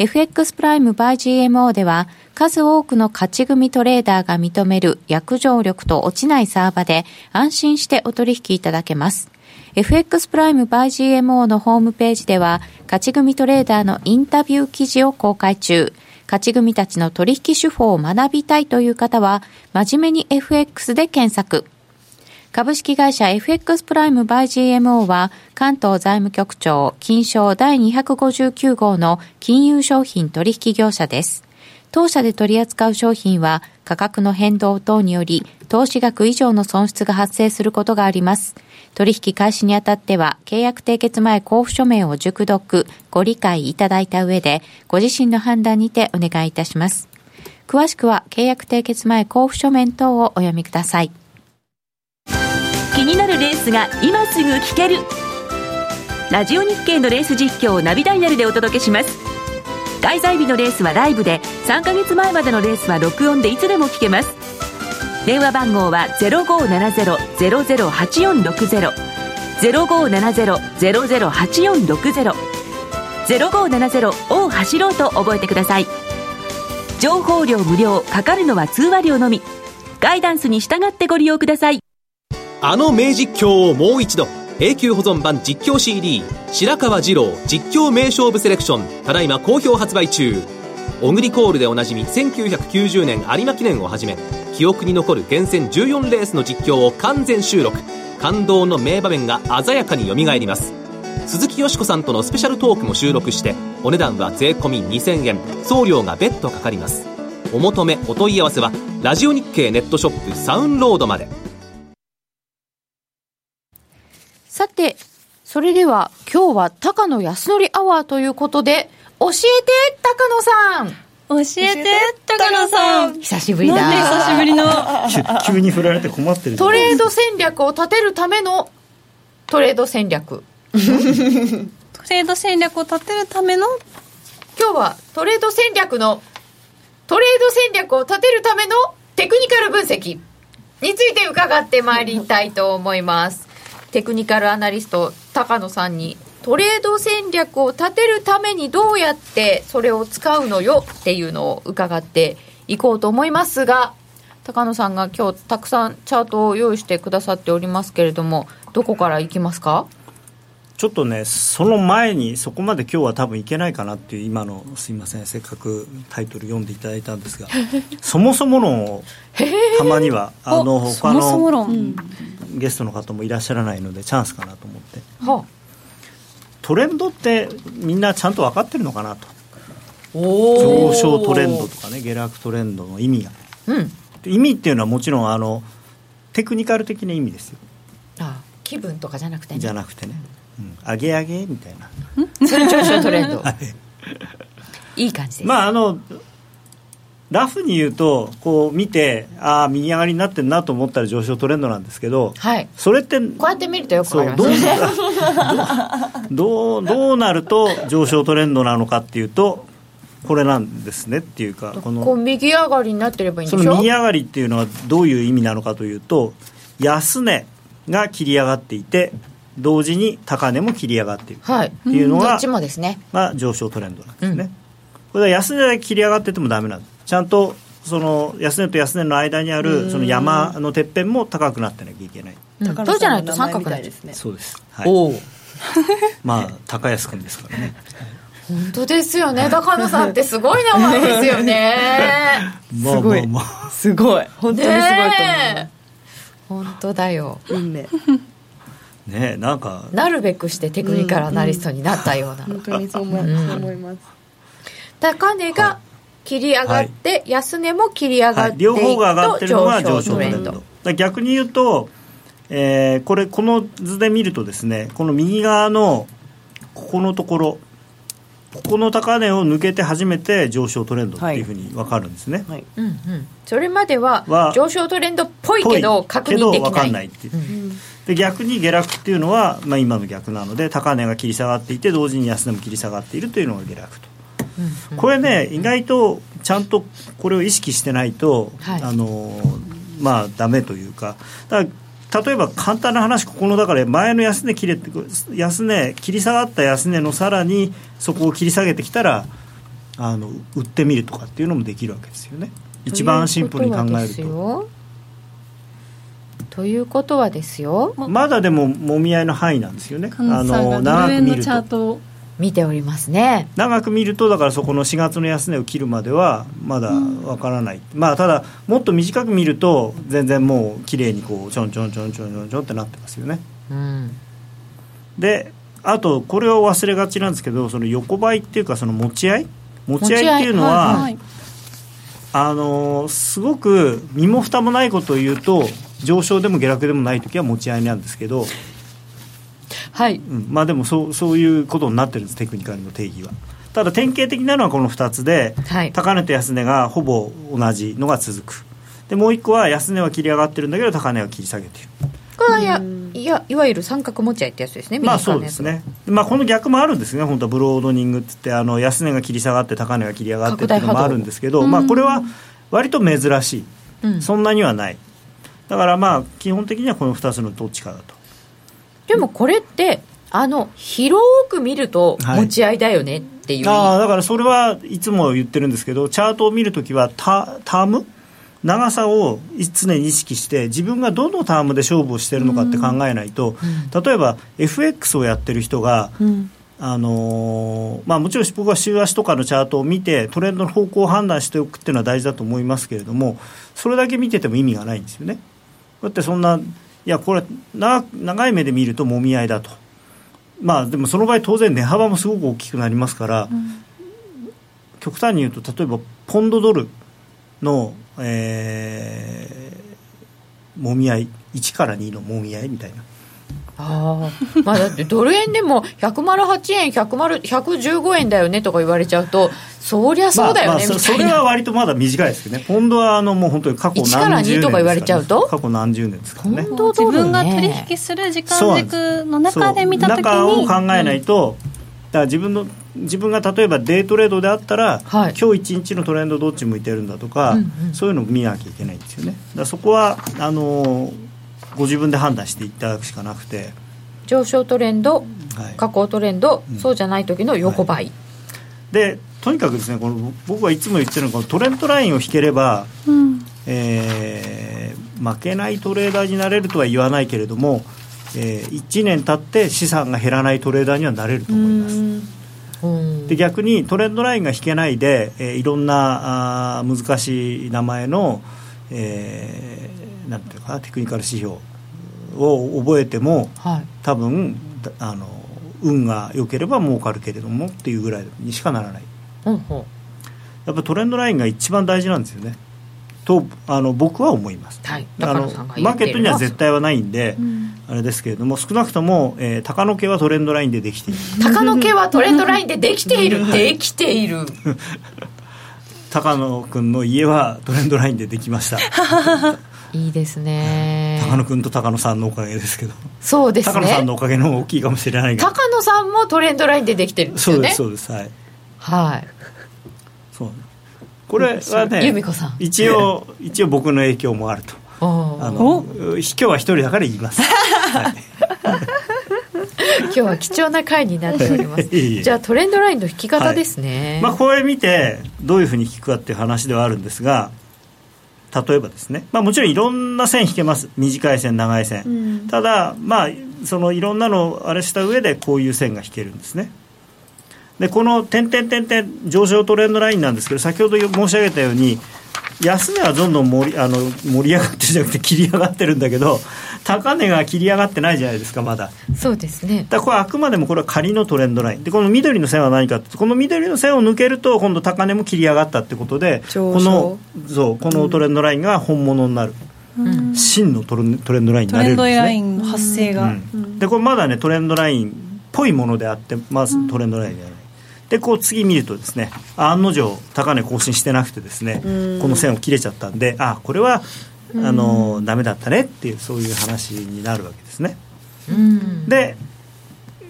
FX プライム by GMO では数多くの勝ち組トレーダーが認める約定力と落ちないサーバで安心してお取引いただけます。FX プライム by GMO のホームページでは勝ち組トレーダーのインタビュー記事を公開中。勝ち組たちの取引手法を学びたいという方は真面目に FX で検索。株式会社 FX プライムバイ GMO は関東財務局長金賞第259号の金融商品取引業者です。当社で取り扱う商品は価格の変動等により投資額以上の損失が発生することがあります。取引開始にあたっては契約締結前交付書面を熟読、ご理解いただいた上でご自身の判断にてお願いいたします。詳しくは契約締結前交付書面等をお読みください。気になるレースが今すぐ聞けるラジオ日経のレース実況をナビダイヤルでお届けします開催日のレースはライブで3ヶ月前までのレースは録音でいつでも聞けます電話番号は0570-008460 0570-008460 0570を走ろうと覚えてください。情報料無料かかるのは通話料のみ。ガイダンスに従ってご利用ください。あの名実況をもう一度。永久保存版実況 CD 白川二郎実況名勝負セレクション。ただいま好評発売中。オグリコールでおなじみ1990年有馬記念をはじめ記憶に残る厳選14レースの実況を完全収録。感動の名場面が鮮やかによみがえります。鈴木よしこさんとのスペシャルトークも収録してお値段は税込2000円。送料が別途かかります。お求めお問い合わせはラジオ日経ネットショップサウンロードまで。さて、それでは今日は高野康則アワーということで、教えて高野さん。教えて高野さん。久しぶりだ。なんで久しぶりの？急 <laughs> 急に振られて困ってるトレード戦略を立てるためのトレード戦略。トレード戦略を立てるための？今日はトレード戦略のトレード戦略を立てるためのテクニカル分析。について伺ってまいりたいと思います。テクニカルアナリスト高野さんにトレード戦略を立てるためにどうやってそれを使うのよっていうのを伺っていこうと思いますが高野さんが今日たくさんチャートを用意してくださっておりますけれどもどこからいきますか？ちょっとねその前にそこまで今日は多分いけないかなっていう今のすいませんせっかくタイトル読んでいただいたんですが <laughs> そもそも論をたまにはあの他の論、ゲストの方もいらっしゃらないのでチャンスかなと思って。はトレンドってみんなちゃんと分かってるのかなと。お上昇トレンドとかね下落トレンドの意味が。うん。意味っていうのはもちろんあのテクニカル的な意味ですよ。あ気分とかじゃなくてね。じゃなくてね、うん、上げ上げみたいな。それ上昇トレンド。<laughs> いい感じです、まああのラフに言うとこう見てああ右上がりになってるなと思ったら上昇トレンドなんですけどはい。それってこうやって見るとよくわかそうりまどうすどうどうなると上昇トレンドなのかっていうとこれなんですねっていうかこの右上がりになってればいいんそでしょ？の右上がりっていうのはどういう意味なのかというと安値が切り上がっていて同時に高値も切り上がっているはい。っていうのがどっちもですね。が上昇トレンドなんですね、うん。これは安値だけ切り上がっててもダメなんですちゃんとその安値と安値の間にあるその山のてっぺんも高くなってなきゃいけない。うん。そうじゃないと三角にないですねそうです、はい、おおまあ高安君ですからね本当ですよね高野さんってすごい名前ですよねまあまあまあすごい本当にすごいと思う、本当だよ運命ねなんかなるべくしてテクニカルアナリストになったような、本当にそう思い,、うんそう思います高値が切り上がって、安値も切り上がはい、っていく両方が上がってるのが上昇トレンド。逆に言うと、えーこれこの図で見るとですねこの右側のここのところここの高値を抜けて初めて上昇トレンドっていうふうに分かるんですね、はい。うんうん、それまではは上昇トレンドっぽいけど確認できけど分かないんないっていう、うん。で逆に下落っていうのは、まあ、今の逆なので高値が切り下がっていて同時に安値も切り下がっているというのが下落と。うんこれね意外とちゃんとこれを意識してないと、はい。あのまあダメというか。だから例えば簡単な話ここのだから前の安値切れて安値切り下がった安値のさらにそこを切り下げてきたらあの売ってみるとかっていうのもできるわけですよね。一番シンプルに考えると。いうこととはですよ。ということはですよ。まだでももみ合いの範囲なんですよね。菅野さんがドル円のチャートを見ておりますね。長く見るとだからそこの4月の安値を切るまではまだわからない、まあただもっと短く見ると全然もう綺麗にこうちょんちょんちょんちょんちょんちょんってなってますよね。うん。であとこれを忘れがちなんですけどその横ばいっていうかその持ち合い？持ち合いっていうのは、持ち合いはい。あのーすごく身も蓋もないことを言うと上昇でも下落でもない時は持ち合いなんですけど、はい。うん、まあでもそうそういうことになってるんですテクニカルの定義は。ただ典型的なのはこの2つで、はい。高値と安値がほぼ同じのが続く。でもう一個は安値は切り上がってるんだけど高値は切り下げている。これはやいやいわゆる三角持ち合いってやつですねまあそうですね、まあ、この逆もあるんですね。本当はブロードニングって言ってあの安値が切り下がって高値が切り上がってっていうのもあるんですけど、まあ、これは割と珍しい、うん。そんなにはない。だからまあ基本的にはこの2つのどっちかだとでもこれってあの広く見るとはい持ち合いだよねっていう、ああだからそれはいつも言ってるんですけどチャートを見るときはタターム？長さを常に意識して自分がどのタームで勝負をしてるのかって考えないと、例えば FX をやってる人が、あのーまあ、もちろん僕は週足とかのチャートを見てトレンドの方向を判断しておくっていうのは大事だと思いますけれどもそれだけ見てても意味がないんですよね。だってそんないやこれ長長い目で見るともみ合いだと。まあでもその場合当然値幅もすごく大きくなりますから、極端に言うと例えばポンドドルの、えー、もみ合い1から2のもみ合いみたいなああまあだってドル円でも108円100 115円だよねとか言われちゃうとそりゃそうだよね、まあまあそれは割とまだ短いですけどね。ポンドはあのもう本当に過去1から2何十年とか言われちゃうと？過去何十年ですからね。自分が取引する時間軸の中で見た時に中を考えないと、だから自分の自分が例えばデイトレードであったら、はい。今日一日のトレンドどっち向いてるんだとか、うんうん。そういうのを見なきゃいけないんですよね。だからそこはあのご自分で判断していただくしかなくて、上昇トレンドはい。下降トレンド、そうじゃない時の横ばい、でとにかくですねこの僕はいつも言ってるのはこのトレンドラインを引ければ、うん。えー負けないトレーダーになれるとは言わないけれども、え1年経って資産が減らないトレーダーにはなれると思います。うん。で逆にトレンドラインが引けないで、えーいろんなあー難しい名前の、えーなんていうかなテクニカル指標を覚えてもはい。多分だあの運が良ければ儲かるけれどもっていうぐらいにしかならない。ほんやっぱトレンドラインが一番大事なんですよね。とあの僕は思います、はい。あのマーケットには絶対はないんで、あれですけれども少なくとも、えー、高野家はトレンドラインでできている。高野家はトレンドラインでできている。できている。<laughs> 高野君の家はトレンドラインでできました <laughs> いいですね。高野君と高野さんのおかげですけど、そうです高野さんのねおかげの大きいかもしれないが高野さんもトレンドラインでできてるんですよね。そうですそうですはい。はい。そう。これはね由美子さん。一応一応僕の影響もあると。あの今日は一人だから言います、<laughs> はい。今日は貴重な回になっております。<laughs> じゃあトレンドラインの引き方ですね、まあ、これ見てどういうふうに引くかっていう話ではあるんですが例えばですね、まあ、もちろんいろんな線引けます。短い線長い線、ただまあそのいろんなのをあれした上でこういう線が引けるんですね。でこの点々点々上昇トレンドラインなんですけど先ほど申し上げたように安値はどんどん盛りあの盛り上がってるじゃなくて切り上がってるんだけど高値が切り上がってないじゃないですかまだ。そうですね。だこれあくまでもこれは仮のトレンドライン。でこの緑の線は何かこの緑の線を抜けると今度高値も切り上がったってことでこのそうこのトレンドラインが本物になる、真のトレントレンドラインにトレンドなれるんですね。ラインの発生が、うん。でこれまだねトレンドラインっぽいものであってまずトレンドラインじゃない、でこう次見るとですね案の定高値更新してなくてですねこの線を切れちゃったんであこれはあのダメだったねっていうそういう話になるわけですね。うん。で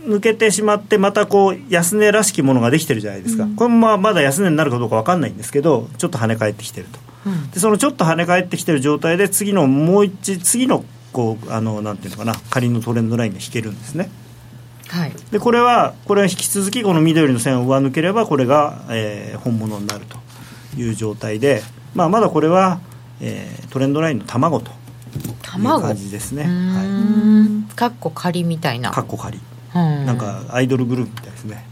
抜けてしまってまたこう安値らしきものができてるじゃないですか、これもまあまだ安値になるかどうか分かんないんですけどちょっと跳ね返ってきてると。うん。でそのちょっと跳ね返ってきてる状態で次のもう一次のこうあのなんていうのかな仮のトレンドラインが引けるんですね。はい。でこれはこれは引き続きこの緑の線を上抜ければこれが、えー本物になるという状態で、まあ、まだこれは、えートレンドラインの卵という卵？感じですね。うーんかっこ仮みたいな。はいかっこ仮。うん。なんかアイドルグループみたいですね、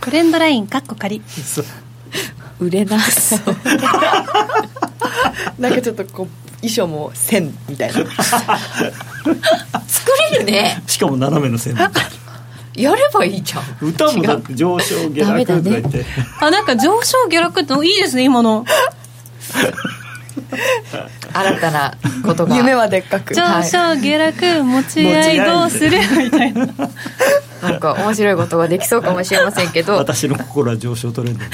トレンドラインかっこ仮。そう。売れなそう。<laughs> なんかちょっとこう衣装も線みたいな。作れるね。しかも斜めの線やればいいじゃん。歌もだって上昇下落とか言って、<laughs> あなんか上昇下落っていいですね今の <laughs> 新たなことが。夢はでっかく。上昇下落持ち合いどうする？<laughs> みたいな。なんか面白いことができそうかもしれませんけど。私の心は上昇トレンド <laughs>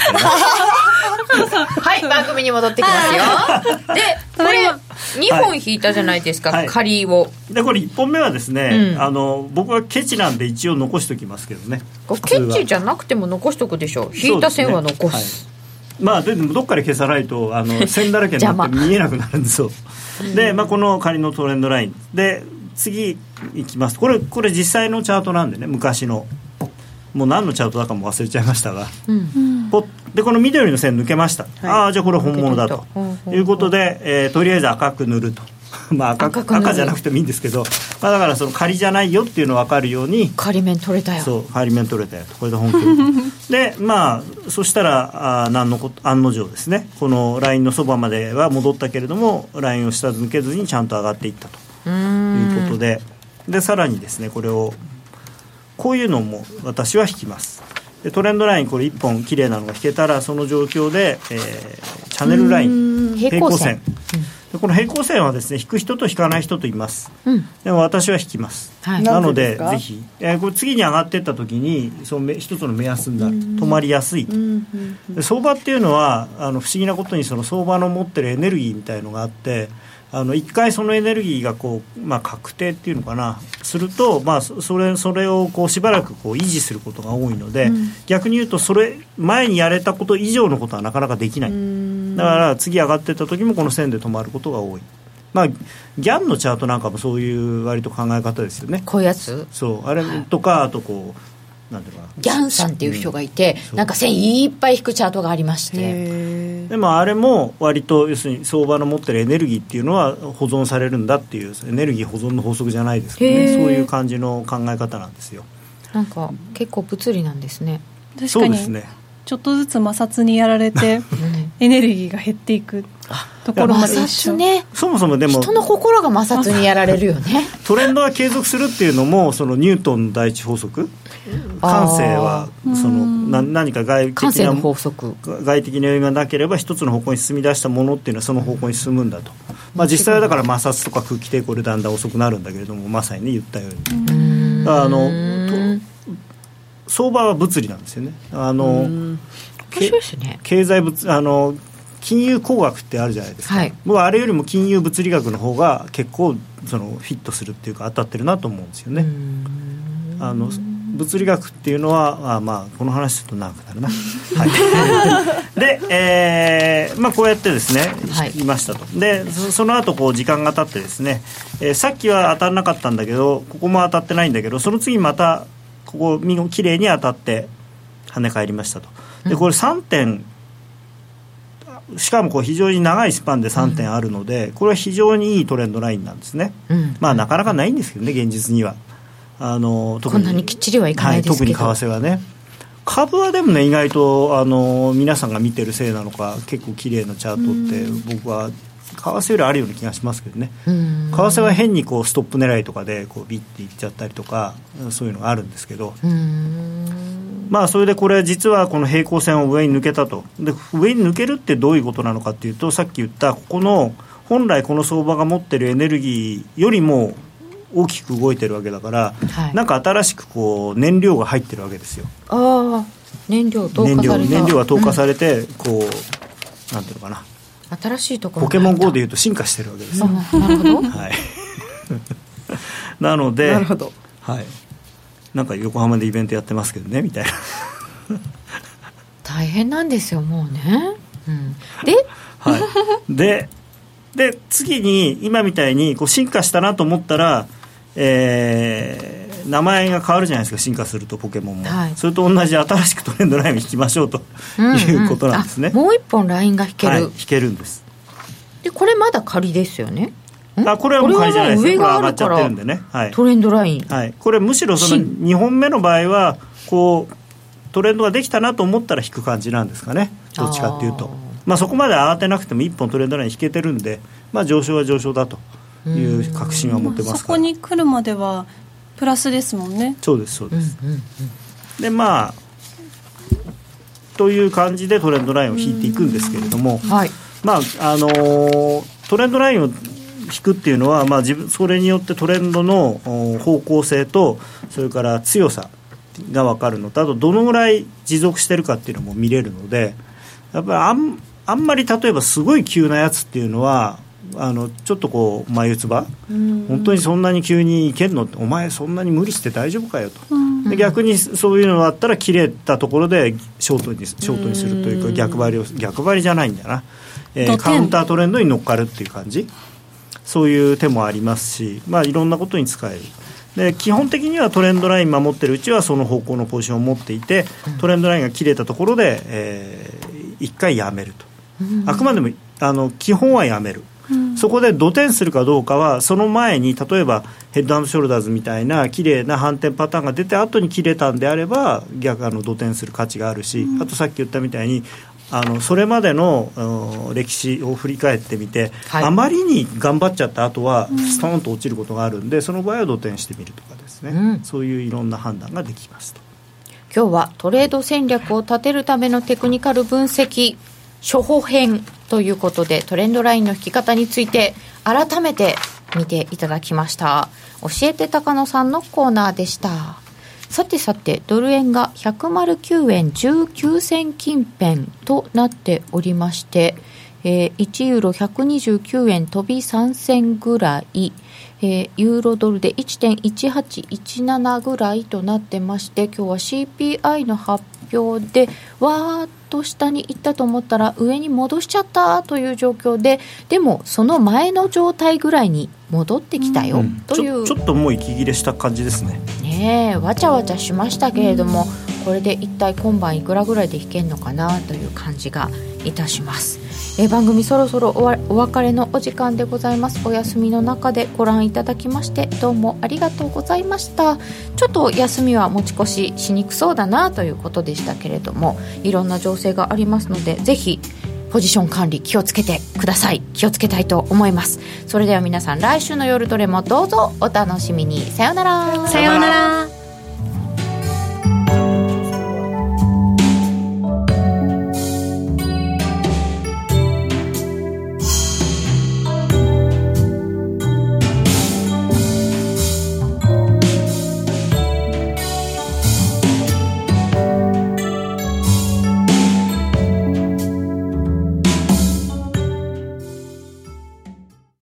はい番組に戻ってきますよ。でこれ2本引いたじゃないですか、はい。仮を。でこれ1本目はですね、うん。あの僕はケチなんで一応残しておきますけどね。ケチじゃなくても残しとくでしょ。引いた線は残す。そうですね。はいまあでもどっかで消さないとあの <laughs> 線だらけになって見えなくなるんですよ。で、まあ、この仮のトレンドライン。で次いきます。これこれ実際のチャートなんでね昔の。もう何のチャートだかも忘れちゃいましたが、うん。でこの緑の線抜けました、ああじゃあこれ本物だと。いうことで、えーとりあえず赤く塗ると <laughs> まあ赤赤じゃなくてもいいんですけど、まあ、だからその仮じゃないよっていうの分かるように仮面取れたよ。そう仮面取れたよと。これで本当にで <laughs> まあそしたらあー何のこと案の定ですね。このラインのそばまでは戻ったけれどもラインを下抜けずにちゃんと上がっていったと。いうんことで。でさらにですねこれをこういうのも私は引きます。でトレンドラインこれ1本綺麗なのが引けたらその状況で、えーチャンネルライン平行線。でこの平行線はですね引く人と引かない人といます。うん。でも私は引きます。はい。なのでぜひ、えーこれ次に上がっていった時にそのめ一つの目安になる止まりやすい相場っていうのはあの不思議なことにその相場の持ってるエネルギーみたいのがあってあの一回そのエネルギーがこう、まあ、確定っていうのかな。すると、まあ、そそれそれをこうしばらくこう維持することが多いので、逆に言うとそれ前にやれたこと以上のことはなかなかできない。だから次上がってった時もこの線で止まることが多い。まあ、ギャンのチャートなんかもそういう割と考え方ですよね。こういうやつ？そう。あれとかあとこうギャンさんっていう人がいて、そう。なんか線いっぱい引くチャートがありまして。へでもあれも割と要するに相場の持ってるエネルギーっていうのは保存されるんだっていうエネルギー保存の法則じゃないですけど、ね、そういう感じの考え方なんですよ。なんか結構物理なんですね、確かに。そうですねちょっとずつ摩擦にやられて <laughs> うん。エネルギーが減っていくところまで摩一緒。擦ね。そもそもでも人の心が摩擦にやられるよね。<laughs> トレンドは継続するっていうのもそのニュートンの第一法則？感性はそのな何か外感性の的な法則。外的な要因がなければ一つの方向に進み出したものっていうのはその方向に進むんだと、まあ、実際はだから摩擦とか空気抵抗でだんだん遅くなるんだけれどもまさにね言ったように。だからあのと相場は物理なんですよね。あのね。経済物あの金融工学ってあるじゃないですか、はい。僕はあれよりも金融物理学の方が結構そのフィットするっていうか当たってるなと思うんですよね。あの物理学っていうのはあまあこの話ちょっと長くなるな、<laughs> はい、で、えーまあ、こうやってですね、はい。い、ましたと。でそその後こう時間が経ってですね、えーさっきは当たらなかったんだけどここも当たってないんだけどその次またここ見きれいに当たって跳ね返りましたと。でこれ3点しかもこう非常に長いスパンで3点あるので、これは非常にいいトレンドラインなんですね、うん。まあなかなかないんですけどね現実には。あの特こんなにきっちりはいかないですけど。特に為替はね。株はでもね意外とあの皆さんが見てるせいなのか結構綺麗なチャートって僕は為替よりあるような気がしますけどね。為替は変にこうストップ狙いとかでこうビッていっちゃったりとかそういうのがあるんですけど。まあそれでこれ実はこの平行線を上に抜けたと。で上に抜けるってどういうことなのかっていうとさっき言ったここの本来この相場が持ってるエネルギーよりも大きく動いてるわけだから、はい、なんか新しくこう燃料が入ってるわけですよ。ああ燃料投下燃料が投下されて、うん、こうなんていうのかな新しいところポケモン GO でいうと進化してるわけですなるほど、<laughs> はい、<laughs> なのでなるほど、はい、なんか横浜でイベントやってますけどねみたいな。大変なんですよもうね、うん、で、はい、でで次に今みたいにこう進化したなと思ったら、えー、名前が変わるじゃないですか進化するとポケモンも、はい、それと同じ新しくトレンドラインを引きましょうということなんですね、うんうん、もう一本ラインが引ける、はい、引けるんです。でこれまだ仮ですよね？あこれはもう仮じゃないです。上が上がっちゃってるんでね、はい、トレンドライン、はい、これむしろその2本目の場合はこうトレンドができたなと思ったら引く感じなんですかね。どっちかっていうと。まあ、そこまで慌てなくても1本トレンドライン引けてるんで、まあ、上昇は上昇だという確信は持ってますから、そこに来るまではプラスですもんね。そうですそうです、でまあという感じでトレンドラインを引いていくんですけれども、はい、まああのトレンドラインを引くっていうのは、まあ、自分それによってトレンドの方向性とそれから強さが分かるのとあとどのぐらい持続してるかっていうのも見れるのでやっぱりあんあんまり例えばすごい急なやつっていうのはあのちょっとこう眉唾？本当にそんなに急にいけんの？お前そんなに無理して大丈夫かよと。で逆にそういうのがあったら切れたところでショートにショートにするというか逆張りを逆張りじゃないんだな、えー、カウンタートレンドに乗っかるっていう感じ。そういう手もありますし、まあ、いろんなことに使える。で基本的にはトレンドライン守ってるうちはその方向のポジションを持っていてトレンドラインが切れたところで、えー、1回やめると。あくまでもあの基本はやめる、うん、そこで土点するかどうかはその前に例えばヘッドショルダーズみたいな綺麗な反転パターンが出て後に切れたんであれば逆あの土点する価値があるし、うん、あとさっき言ったみたいにあのそれまでの歴史を振り返ってみて、はい、あまりに頑張っちゃった後はストーンと落ちることがあるんで、その場合は土点してみるとかですね、うん、そういういろんな判断ができますと。今日はトレード戦略を立てるためのテクニカル分析処方編ということでトレンドラインの引き方について改めて見ていただきました。教えて高野さんのコーナーでした。さてさてドル円が109円19銭近辺となっておりまして、えー、1ユーロ129円飛び3銭ぐらいえー、ユーロドルで1.1817ぐらいとなってまして今日は CPI の発表でわーっと下に行ったと思ったら上に戻しちゃったという状況ででもその前の状態ぐらいに戻ってきたよ、うん、という。ちょっともう息切れした感じですね。ねえわちゃわちゃしましたけれども、これで一体今晩いくらぐらいで引けるのかなという感じがいたします。え番組そろそろお別れのお時間でございます。お休みの中でご覧いただきましてどうもありがとうございました。ちょっと休みは持ち越ししにくそうだなということでしたけれどもいろんな情勢がありますのでぜひポジション管理気をつけてください。気をつけたいと思います。それでは皆さん来週の夜どれもどうぞお楽しみに。さようなら。さようなら。